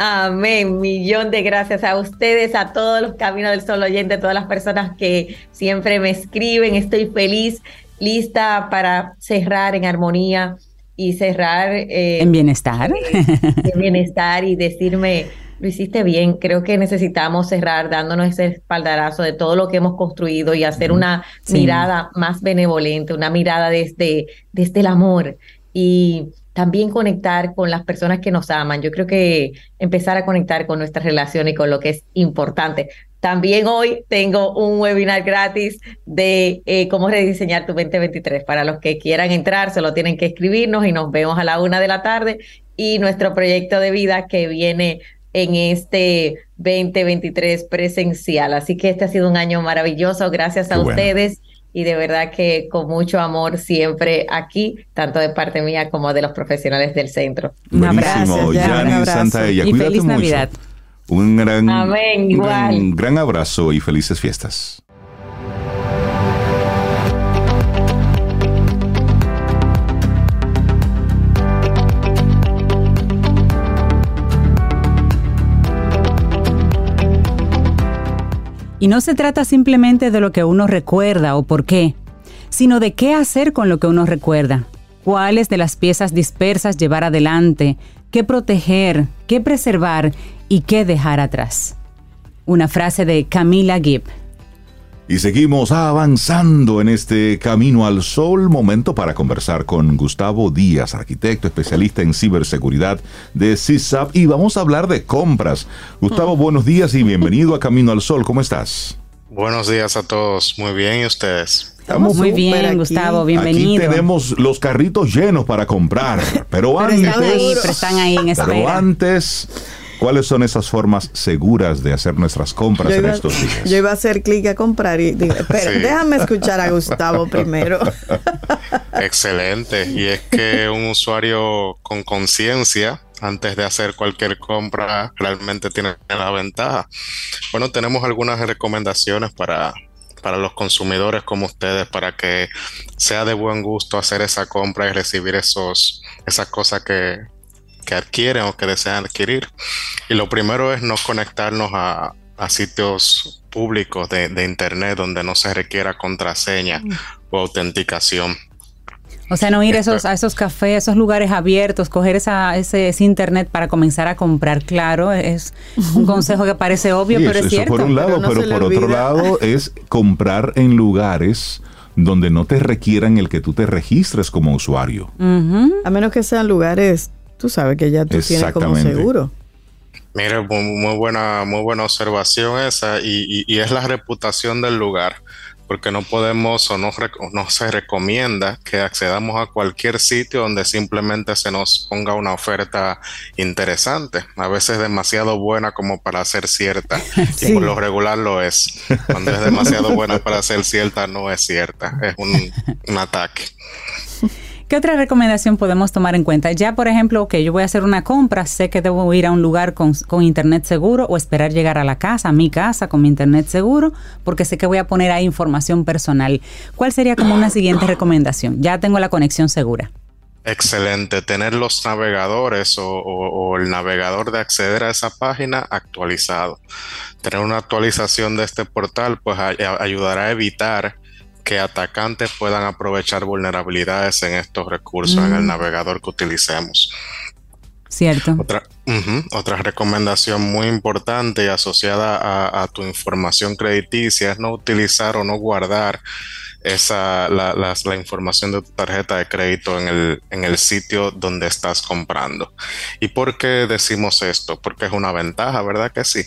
Amén, millón de gracias a ustedes, a todos los Caminos del Sol oyentes, todas las personas que siempre me escriben. Estoy feliz, lista para cerrar en armonía y cerrar eh, En bienestar. de bienestar y decirme, lo hiciste bien. Creo que necesitamos cerrar dándonos ese espaldarazo de todo lo que hemos construido y hacer una Sí. mirada más benevolente, una mirada desde, desde el amor y también conectar con las personas que nos aman. Yo creo que empezar a conectar con nuestra relación y con lo que es importante. También hoy tengo un webinar gratis de eh, cómo rediseñar tu 2023. Para los que quieran entrar, solo tienen que escribirnos y nos vemos a la una de la tarde. Y nuestro proyecto de vida que viene en este 2023 presencial. Así que este ha sido un año maravilloso, gracias a Qué bueno. Y de verdad que con mucho amor siempre aquí, tanto de parte mía como de los profesionales del centro. Un Buenísimo, abrazo, ya, un Yanni. Santaella. Y Cuídate feliz mucho. Navidad. Un gran, Amén, un gran, igual. gran abrazo y felices fiestas. Y no se trata simplemente de lo que uno recuerda o por qué, sino de qué hacer con lo que uno recuerda, cuáles de las piezas dispersas llevar adelante, qué proteger, qué preservar y qué dejar atrás. Una frase de Camila Gibb. Y seguimos avanzando en este camino al sol. Momento para conversar con Gustavo Díaz, arquitecto especialista en ciberseguridad de CISAP. Y vamos a hablar de compras. Gustavo, buenos días y bienvenido a Camino al Sol. ¿Cómo estás? Buenos días a todos, muy bien, ¿y ustedes? Estamos Muy bien, aquí. Gustavo, Aquí bienvenido. tenemos los carritos llenos para comprar. Pero Pero están Están ahí, antes, pero están ahí en pero espera. antes, ¿cuáles son esas formas seguras de hacer nuestras compras Yo en iba, estos días? yo iba a hacer clic a comprar y digo, espera, Sí. déjame escuchar a Gustavo primero. Excelente, y es que un usuario con conciencia antes de hacer cualquier compra realmente tiene la ventaja. Bueno, tenemos algunas recomendaciones para, para los consumidores como ustedes para que sea de buen gusto hacer esa compra y recibir esos, esas cosas que, que adquieren o que desean adquirir. Y lo primero es no conectarnos a, a sitios públicos de, de Internet donde no se requiera contraseña o autenticación. O sea, no ir a esos, a esos cafés, a esos lugares abiertos, coger esa, ese, ese internet para comenzar a comprar, claro, es un consejo que parece obvio, Sí, pero eso, es eso cierto. por un lado, pero no por otro lado es comprar en lugares donde no te requieran el que tú te registres como usuario. A menos que sean lugares, tú sabes que ya tú tienes como seguro. Mire, mu- muy buena, muy buena observación esa y, y- y es la reputación del lugar, porque no podemos o no, rec- o no se recomienda que accedamos a cualquier sitio donde simplemente se nos ponga una oferta interesante, a veces demasiado buena como para ser cierta Sí. y por lo regular lo es. Cuando es demasiado buena para ser cierta no es cierta, es un, un ataque. ¿Qué otra recomendación podemos tomar en cuenta? Ya, por ejemplo, que yo voy a hacer una compra, sé que debo ir a un lugar con, internet seguro o esperar llegar a la casa, a mi casa, con mi internet seguro, porque sé que voy a poner ahí información personal. ¿Cuál sería como una siguiente recomendación? Ya tengo la conexión segura. Excelente, tener los navegadores o, el navegador de acceder a esa página actualizado. Tener una actualización de este portal pues ayudará a evitar que atacantes puedan aprovechar vulnerabilidades en estos recursos en el navegador que utilicemos. ¿Cierto? Otra, recomendación muy importante y asociada a, a tu información crediticia es no utilizar o no guardar esa, la, las- la información de tu tarjeta de crédito en el, en el sitio donde estás comprando. ¿Y por qué decimos esto? Porque es una ventaja, ¿verdad que sí?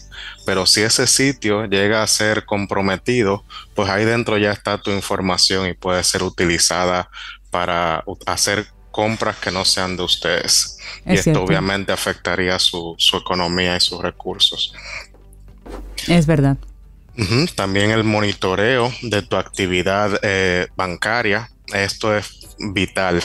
Pero si ese sitio llega a ser comprometido, pues ahí dentro ya está tu información y puede ser utilizada para hacer compras que no sean de ustedes. y Es esto cierto. obviamente afectaría su, su economía y sus recursos. Es verdad. También el monitoreo de tu actividad eh, bancaria. Esto es vital.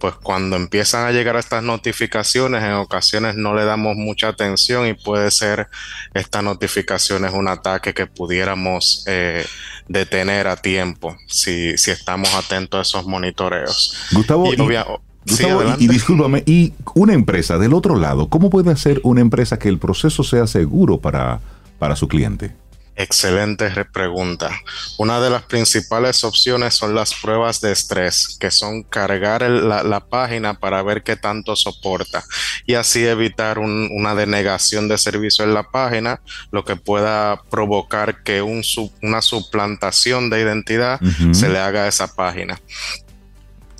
Pues cuando empiezan a llegar estas notificaciones, en ocasiones no le damos mucha atención y puede ser estas notificaciones un ataque que pudiéramos eh, detener a tiempo si, si estamos atentos a esos monitoreos. Gustavo, Y y- obvia- sí, Gustavo, y- adelante. y, discúlpame, y una empresa del otro lado, ¿cómo puede hacer una empresa que el proceso sea seguro para, para su cliente? Excelente re- pregunta. Una de las principales opciones son las pruebas de estrés, que son cargar el- la, la página para ver qué tanto soporta y así evitar un- una denegación de servicio en la página, lo que pueda provocar que un sub- una suplantación de identidad se le haga a esa página.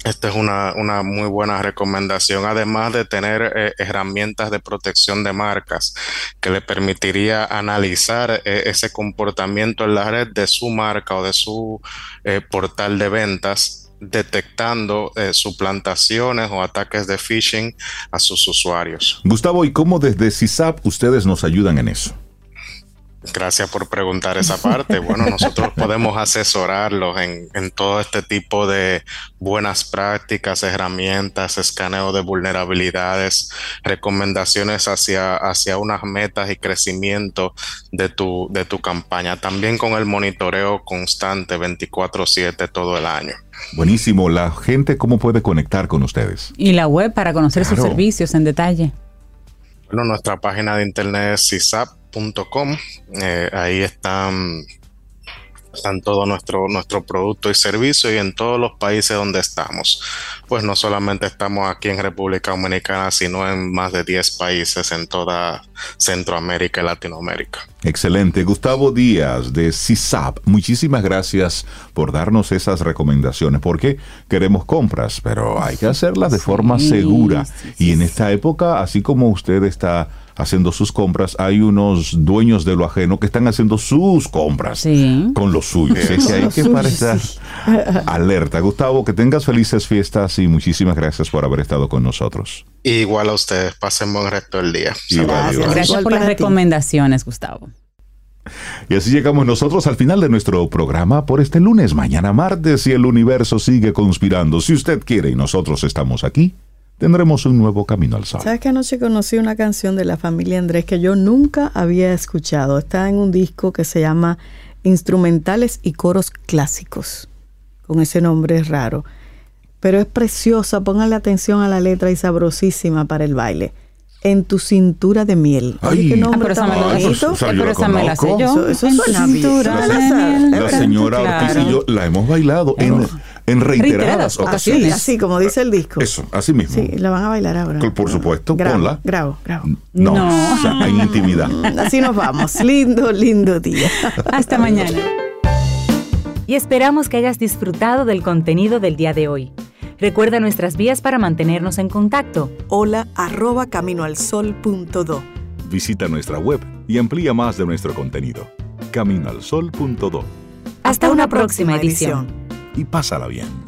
Esta es una, una muy buena recomendación, además de tener eh, herramientas de protección de marcas que le permitiría analizar eh, ese comportamiento en la red de su marca o de su eh, portal de ventas detectando suplantaciones o ataques de phishing a sus usuarios. Gustavo, ¿y cómo desde CISAP ustedes nos ayudan en eso? Gracias por preguntar esa parte. Bueno, nosotros podemos asesorarlos en, en, todo este tipo de buenas prácticas, herramientas, escaneo de vulnerabilidades, recomendaciones hacia, hacia unas metas y crecimiento de tu, de tu campaña. También con el monitoreo constante 24/7 todo el año. Buenísimo. La gente, ¿cómo puede conectar con ustedes? Y la web para conocer claro. sus servicios en detalle. Bueno, nuestra página de internet es CISAP Com. Eh, ahí están, están todo nuestro, nuestro producto y servicio y en todos los países donde estamos. Pues no solamente estamos aquí en República Dominicana, sino en más de 10 países en toda Centroamérica y Latinoamérica. Excelente. Gustavo Díaz de CISAP, muchísimas gracias por darnos esas recomendaciones, porque queremos compras, pero hay que hacerlas de forma sí, segura. Sí, sí, y en esta época, así como usted está haciendo sus compras, hay unos dueños de lo ajeno que están haciendo sus compras sí. con los suyos. Es que hay que estar alerta. Gustavo, que tengas felices fiestas y muchísimas gracias por haber estado con nosotros. Igual a ustedes, pasen buen resto del día. Gracias, gracias por las recomendaciones, Gustavo. Y así llegamos nosotros al final de nuestro programa por este lunes, mañana martes, y el universo sigue conspirando. Si usted quiere y nosotros estamos aquí, tendremos un nuevo camino al sol. ¿Sabes que anoche conocí una canción de la familia Andrés que yo nunca había escuchado? Está en un disco que se llama Instrumentales y Coros Clásicos. Con ese nombre es raro. Pero es preciosa, pónganle atención a la letra y sabrosísima para el baile. En tu cintura de miel. Ay, qué nombre ah, tan pero bonito. Esa me, pero esa me la sé yo. Eso, eso en tu cintura ¿Tú de miel. La señora Claro. Ortiz y yo la hemos bailado en, en reiteradas Reiteradas ocasiones. Así, así como dice el disco. Eso, así mismo. Sí, la van a bailar ahora. Por supuesto, grabo, ponla. Grabo, grabo. No, No. o sea, en intimidad. Así nos vamos. Lindo, lindo día. Hasta mañana. Y esperamos que hayas disfrutado del contenido del día de hoy. Recuerda nuestras vías para mantenernos en contacto. Hola arroba caminoalsol.do. Visita nuestra web y amplía más de nuestro contenido. Caminoalsol.do Hasta una próxima edición. Y pásala bien.